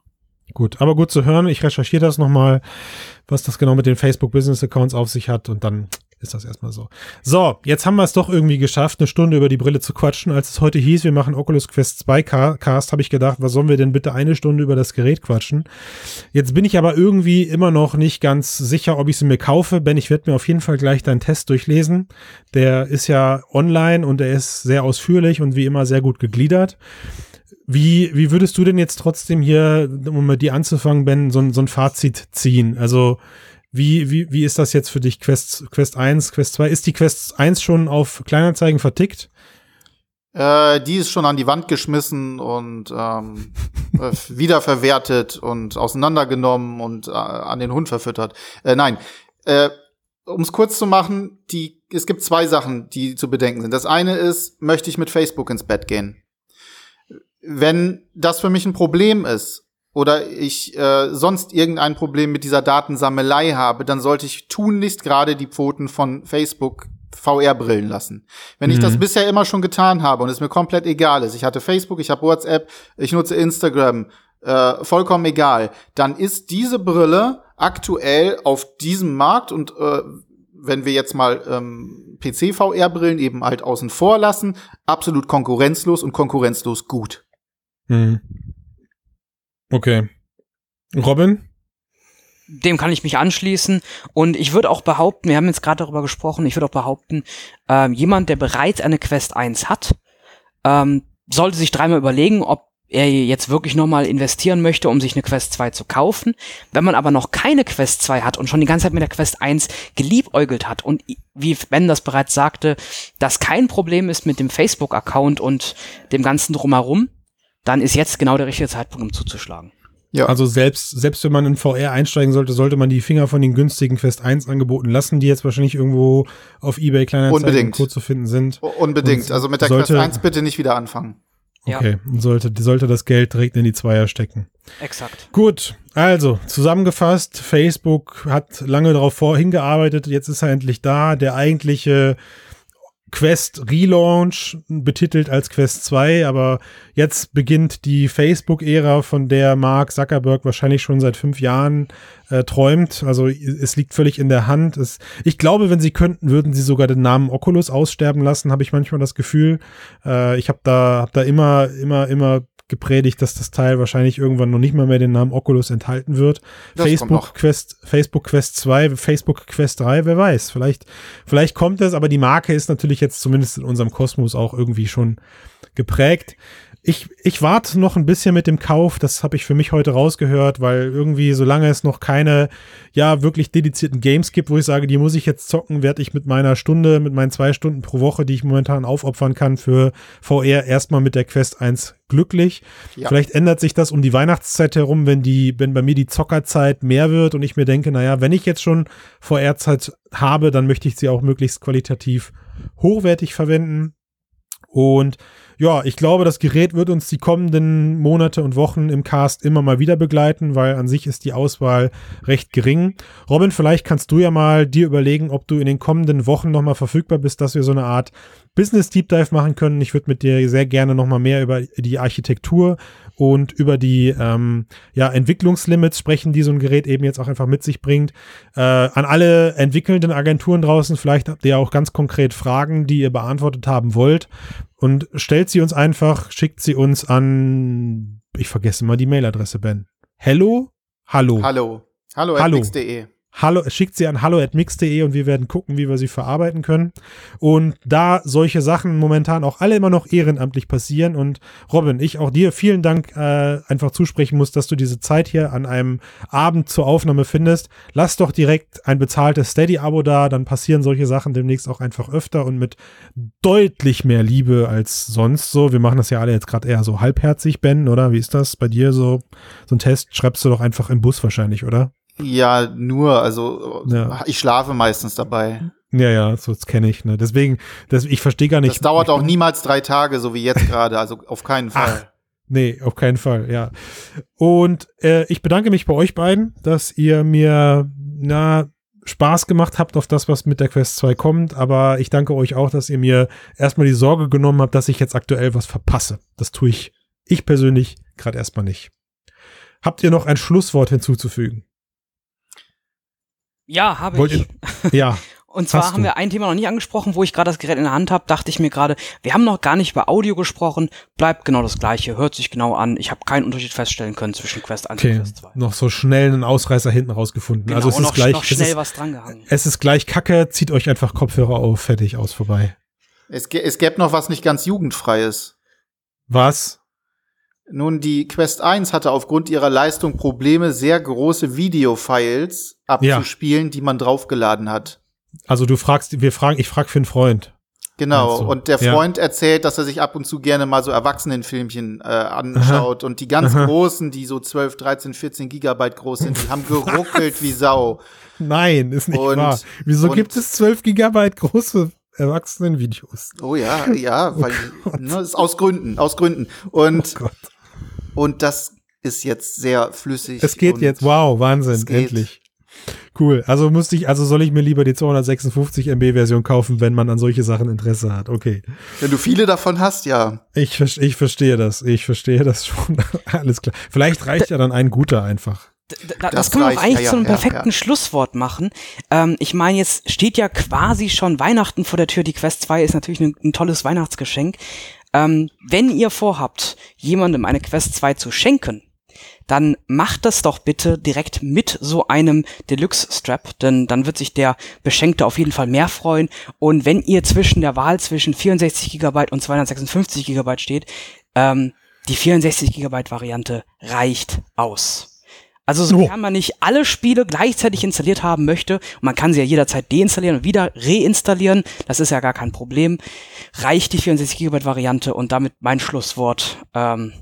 Gut, aber gut zu hören. Ich recherchiere das nochmal, was das genau mit den Facebook Business Accounts auf sich hat und dann ist das erstmal so. So, jetzt haben wir es doch irgendwie geschafft, eine Stunde über die Brille zu quatschen. Als es heute hieß, wir machen Oculus Quest 2 Cast, habe ich gedacht, was sollen wir denn bitte eine Stunde über das Gerät quatschen? Jetzt bin ich aber irgendwie immer noch nicht ganz sicher, ob ich sie mir kaufe. Ben, ich werde mir auf jeden Fall gleich deinen Test durchlesen. Der ist ja online und er ist sehr ausführlich und wie immer sehr gut gegliedert Wie, wie würdest du denn jetzt trotzdem hier, um mal die anzufangen, Ben, so, so ein Fazit ziehen? Also, wie, wie, wie ist das jetzt für dich, Quest, Quest 1, Quest 2? Ist die Quest 1 schon auf Kleinanzeigen vertickt? Äh, die ist schon an die Wand geschmissen und ähm, äh, wiederverwertet und auseinandergenommen und äh, an den Hund verfüttert. Äh, nein, äh, um es kurz zu machen, die, es gibt zwei Sachen, die zu bedenken sind. Das eine ist, möchte ich mit Facebook ins Bett gehen? Wenn das für mich ein Problem ist oder ich äh, sonst irgendein Problem mit dieser Datensammelei habe, dann sollte ich tunlichst gerade die Pfoten von Facebook VR-Brillen lassen. Wenn mhm. ich das mhm. bisher immer schon getan habe und es mir komplett egal ist, ich hatte Facebook, ich habe WhatsApp, ich nutze Instagram, äh, vollkommen egal, dann ist diese Brille aktuell auf diesem Markt und äh, wenn wir jetzt mal ähm, PC-VR-Brillen eben halt außen vor lassen, absolut konkurrenzlos und konkurrenzlos gut. Mhm. Okay. Robin? Dem kann ich mich anschließen. Und ich würde auch behaupten, wir haben jetzt gerade darüber gesprochen, ich würde auch behaupten, ähm, jemand, der bereits eine Quest 1 hat, ähm, sollte sich dreimal überlegen, ob er jetzt wirklich nochmal investieren möchte, um sich eine Quest 2 zu kaufen. Wenn man aber noch keine Quest 2 hat und schon die ganze Zeit mit der Quest 1 geliebäugelt hat und wie Ben das bereits sagte, das kein Problem ist mit dem Facebook-Account und dem ganzen drumherum, dann ist jetzt genau der richtige Zeitpunkt, um zuzuschlagen. Ja. Also selbst, selbst wenn man in VR einsteigen sollte, sollte man die Finger von den günstigen Quest 1 Angeboten lassen, die jetzt wahrscheinlich irgendwo auf Ebay Kleinanzeigen kurz zu finden sind. Unbedingt. Und also mit der sollte, Quest 1 bitte nicht wieder anfangen. Okay, ja. sollte, sollte das Geld direkt in die Zweier stecken. Exakt. Gut, also zusammengefasst, Facebook hat lange darauf vorhingearbeitet, jetzt ist er endlich da. Der eigentliche Quest Relaunch, betitelt als Quest 2, aber jetzt beginnt die Facebook-Ära, von der Mark Zuckerberg wahrscheinlich schon seit fünf Jahren äh, träumt. Also es liegt völlig in der Hand. Es, ich glaube, wenn sie könnten, würden sie sogar den Namen Oculus aussterben lassen, habe ich manchmal das Gefühl. Äh, ich habe da, hab da immer, immer, immer gepredigt, dass das Teil wahrscheinlich irgendwann noch nicht mal mehr den Namen Oculus enthalten wird. Das Facebook Quest, Facebook Quest 2, Facebook Quest 3, wer weiß. Vielleicht, vielleicht kommt es, aber die Marke ist natürlich jetzt zumindest in unserem Kosmos auch irgendwie schon geprägt ich, ich warte noch ein bisschen mit dem Kauf, das habe ich für mich heute rausgehört, weil irgendwie, solange es noch keine, ja, wirklich dedizierten Games gibt, wo ich sage, die muss ich jetzt zocken, werde ich mit meiner Stunde, mit meinen zwei Stunden pro Woche, die ich momentan aufopfern kann für VR, erstmal mit der Quest 1 glücklich. Ja. Vielleicht ändert sich das um die Weihnachtszeit herum, wenn die, wenn bei mir die Zockerzeit mehr wird und ich mir denke, naja, wenn ich jetzt schon VR-Zeit habe, dann möchte ich sie auch möglichst qualitativ hochwertig verwenden. Und ja, ich glaube, das Gerät wird uns die kommenden Monate und Wochen im Cast immer mal wieder begleiten, weil an sich ist die Auswahl recht gering. Robin, vielleicht kannst du ja mal dir überlegen, ob du in den kommenden Wochen nochmal verfügbar bist, dass wir so eine Art Business Deep Dive machen können. Ich würde mit dir sehr gerne nochmal mehr über die Architektur und über die ähm, ja, Entwicklungslimits sprechen, die so ein Gerät eben jetzt auch einfach mit sich bringt. Äh, an alle entwickelnden Agenturen draußen, vielleicht habt ihr auch ganz konkret Fragen, die ihr beantwortet haben wollt und stellt sie uns einfach, schickt sie uns an, ich vergesse mal die Mailadresse, Ben. Hello? Hallo. Hallo. Hallo. Hallo. Hallo, schickt sie an hallo@mix.de und wir werden gucken, wie wir sie verarbeiten können. Und da solche Sachen momentan auch alle immer noch ehrenamtlich passieren und Robin, ich auch dir vielen Dank äh, einfach zusprechen muss, dass du diese Zeit hier an einem Abend zur Aufnahme findest. Lass doch direkt ein bezahltes Steady-Abo da, dann passieren solche Sachen demnächst auch einfach öfter und mit deutlich mehr Liebe als sonst so. Wir machen das ja alle jetzt gerade eher so halbherzig, Ben, oder? Wie ist das bei dir so? So ein Test schreibst du doch einfach im Bus wahrscheinlich, oder? Ja, nur, also ja. ich schlafe meistens dabei. Ja, ja, so das kenne ich. Ne? Deswegen, das, ich verstehe gar nicht. Das dauert auch niemals drei Tage, so wie jetzt gerade. Also auf keinen Fall. Ach, nee, auf keinen Fall. Ja. Und äh, ich bedanke mich bei euch beiden, dass ihr mir na Spaß gemacht habt auf das, was mit der Quest 2 kommt. Aber ich danke euch auch, dass ihr mir erstmal die Sorge genommen habt, dass ich jetzt aktuell was verpasse. Das tue ich, ich persönlich gerade erstmal nicht. Habt ihr noch ein Schlusswort hinzuzufügen? Ja, habe ich. ja. Und zwar haben wir ein Thema noch nicht angesprochen, wo ich gerade das Gerät in der Hand habe, dachte ich mir gerade, wir haben noch gar nicht über Audio gesprochen, bleibt genau das gleiche, hört sich genau an. Ich habe keinen Unterschied feststellen können zwischen Quest 1 okay. und Quest 2. Noch so schnell einen Ausreißer hinten rausgefunden. Genau, also es noch, ist gleich noch schnell es ist, was drangehangen. Es ist gleich Kacke, zieht euch einfach Kopfhörer auf, fertig aus vorbei. Es, es gäbe noch was nicht ganz jugendfreies. Was? Nun, die Quest 1 hatte aufgrund ihrer Leistung Probleme, sehr große Videofiles abzuspielen, die man draufgeladen hat. Also du fragst, wir fragen, ich frag für einen Freund. Genau, du? und der Ja. Freund erzählt, dass er sich ab und zu gerne mal so Erwachsenenfilmchen äh, anschaut. Und die ganz Aha. großen, die so 12, 13, 14 Gigabyte groß sind, die haben geruckelt wie Sau. Nein, ist nicht Und- wahr. Wieso gibt es 12 Gigabyte große Erwachsenenvideos? Oh ja, ja, weil ne, das ist aus Gründen, aus Gründen. Und, Oh Gott. Und das ist jetzt sehr flüssig. Es geht jetzt. Wow, Wahnsinn, endlich. Cool. Also musste ich, also soll ich mir lieber die 256 MB Version kaufen, wenn man an solche Sachen Interesse hat. Okay. Wenn du viele davon hast, ja. Ich, ich verstehe das. Ich verstehe das schon. Alles klar. Vielleicht reicht ja dann ein guter einfach. Da, das, Das kann man auch reicht, eigentlich ja, zu einem ja, perfekten ja. Schlusswort machen. Ähm, ich meine, jetzt steht ja quasi schon Weihnachten vor der Tür. Die Quest 2 ist natürlich ein, ein tolles Weihnachtsgeschenk. Ähm, wenn ihr vorhabt, jemandem eine Quest 2 zu schenken, dann macht das doch bitte direkt mit so einem Deluxe-Strap, denn dann wird sich der Beschenkte auf jeden Fall mehr freuen. Und wenn ihr zwischen der Wahl zwischen 64 GB und 256 GB steht, ähm, die 64 GB Variante reicht aus. Also sofern man nicht alle Spiele gleichzeitig installiert haben möchte, und man kann sie ja jederzeit deinstallieren und wieder reinstallieren, das ist ja gar kein Problem, reicht die 64 GB Variante und damit mein Schlusswort. Ähm,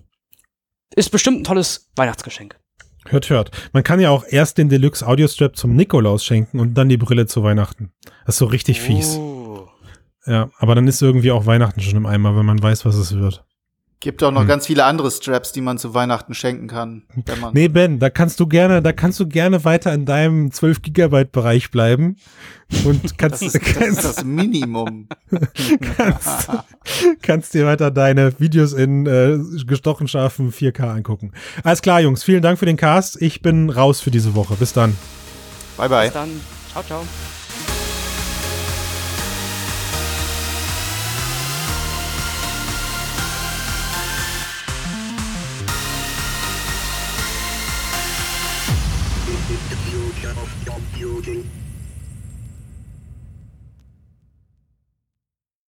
ist bestimmt ein tolles Weihnachtsgeschenk. Hört, hört. Man kann ja auch erst den Deluxe Audio Strap zum Nikolaus schenken und dann die Brille zu Weihnachten. Das ist so richtig fies. Oh. Ja, aber dann ist irgendwie auch Weihnachten schon im Eimer, wenn man weiß, was es wird. Gibt auch noch Hm. ganz viele andere Straps, die man zu Weihnachten schenken kann. Wenn man Nee, Ben, da kannst du gerne, da kannst du gerne weiter in deinem 12 Gigabyte Bereich bleiben und kannst, das, ist, das kannst, ist das Minimum. kannst, kannst dir weiter deine Videos in äh, gestochen scharfen 4K angucken. Alles klar, Jungs, vielen Dank für den Cast. Ich bin raus für diese Woche. Bis dann. Bye bye. Bis dann. Ciao, ciao.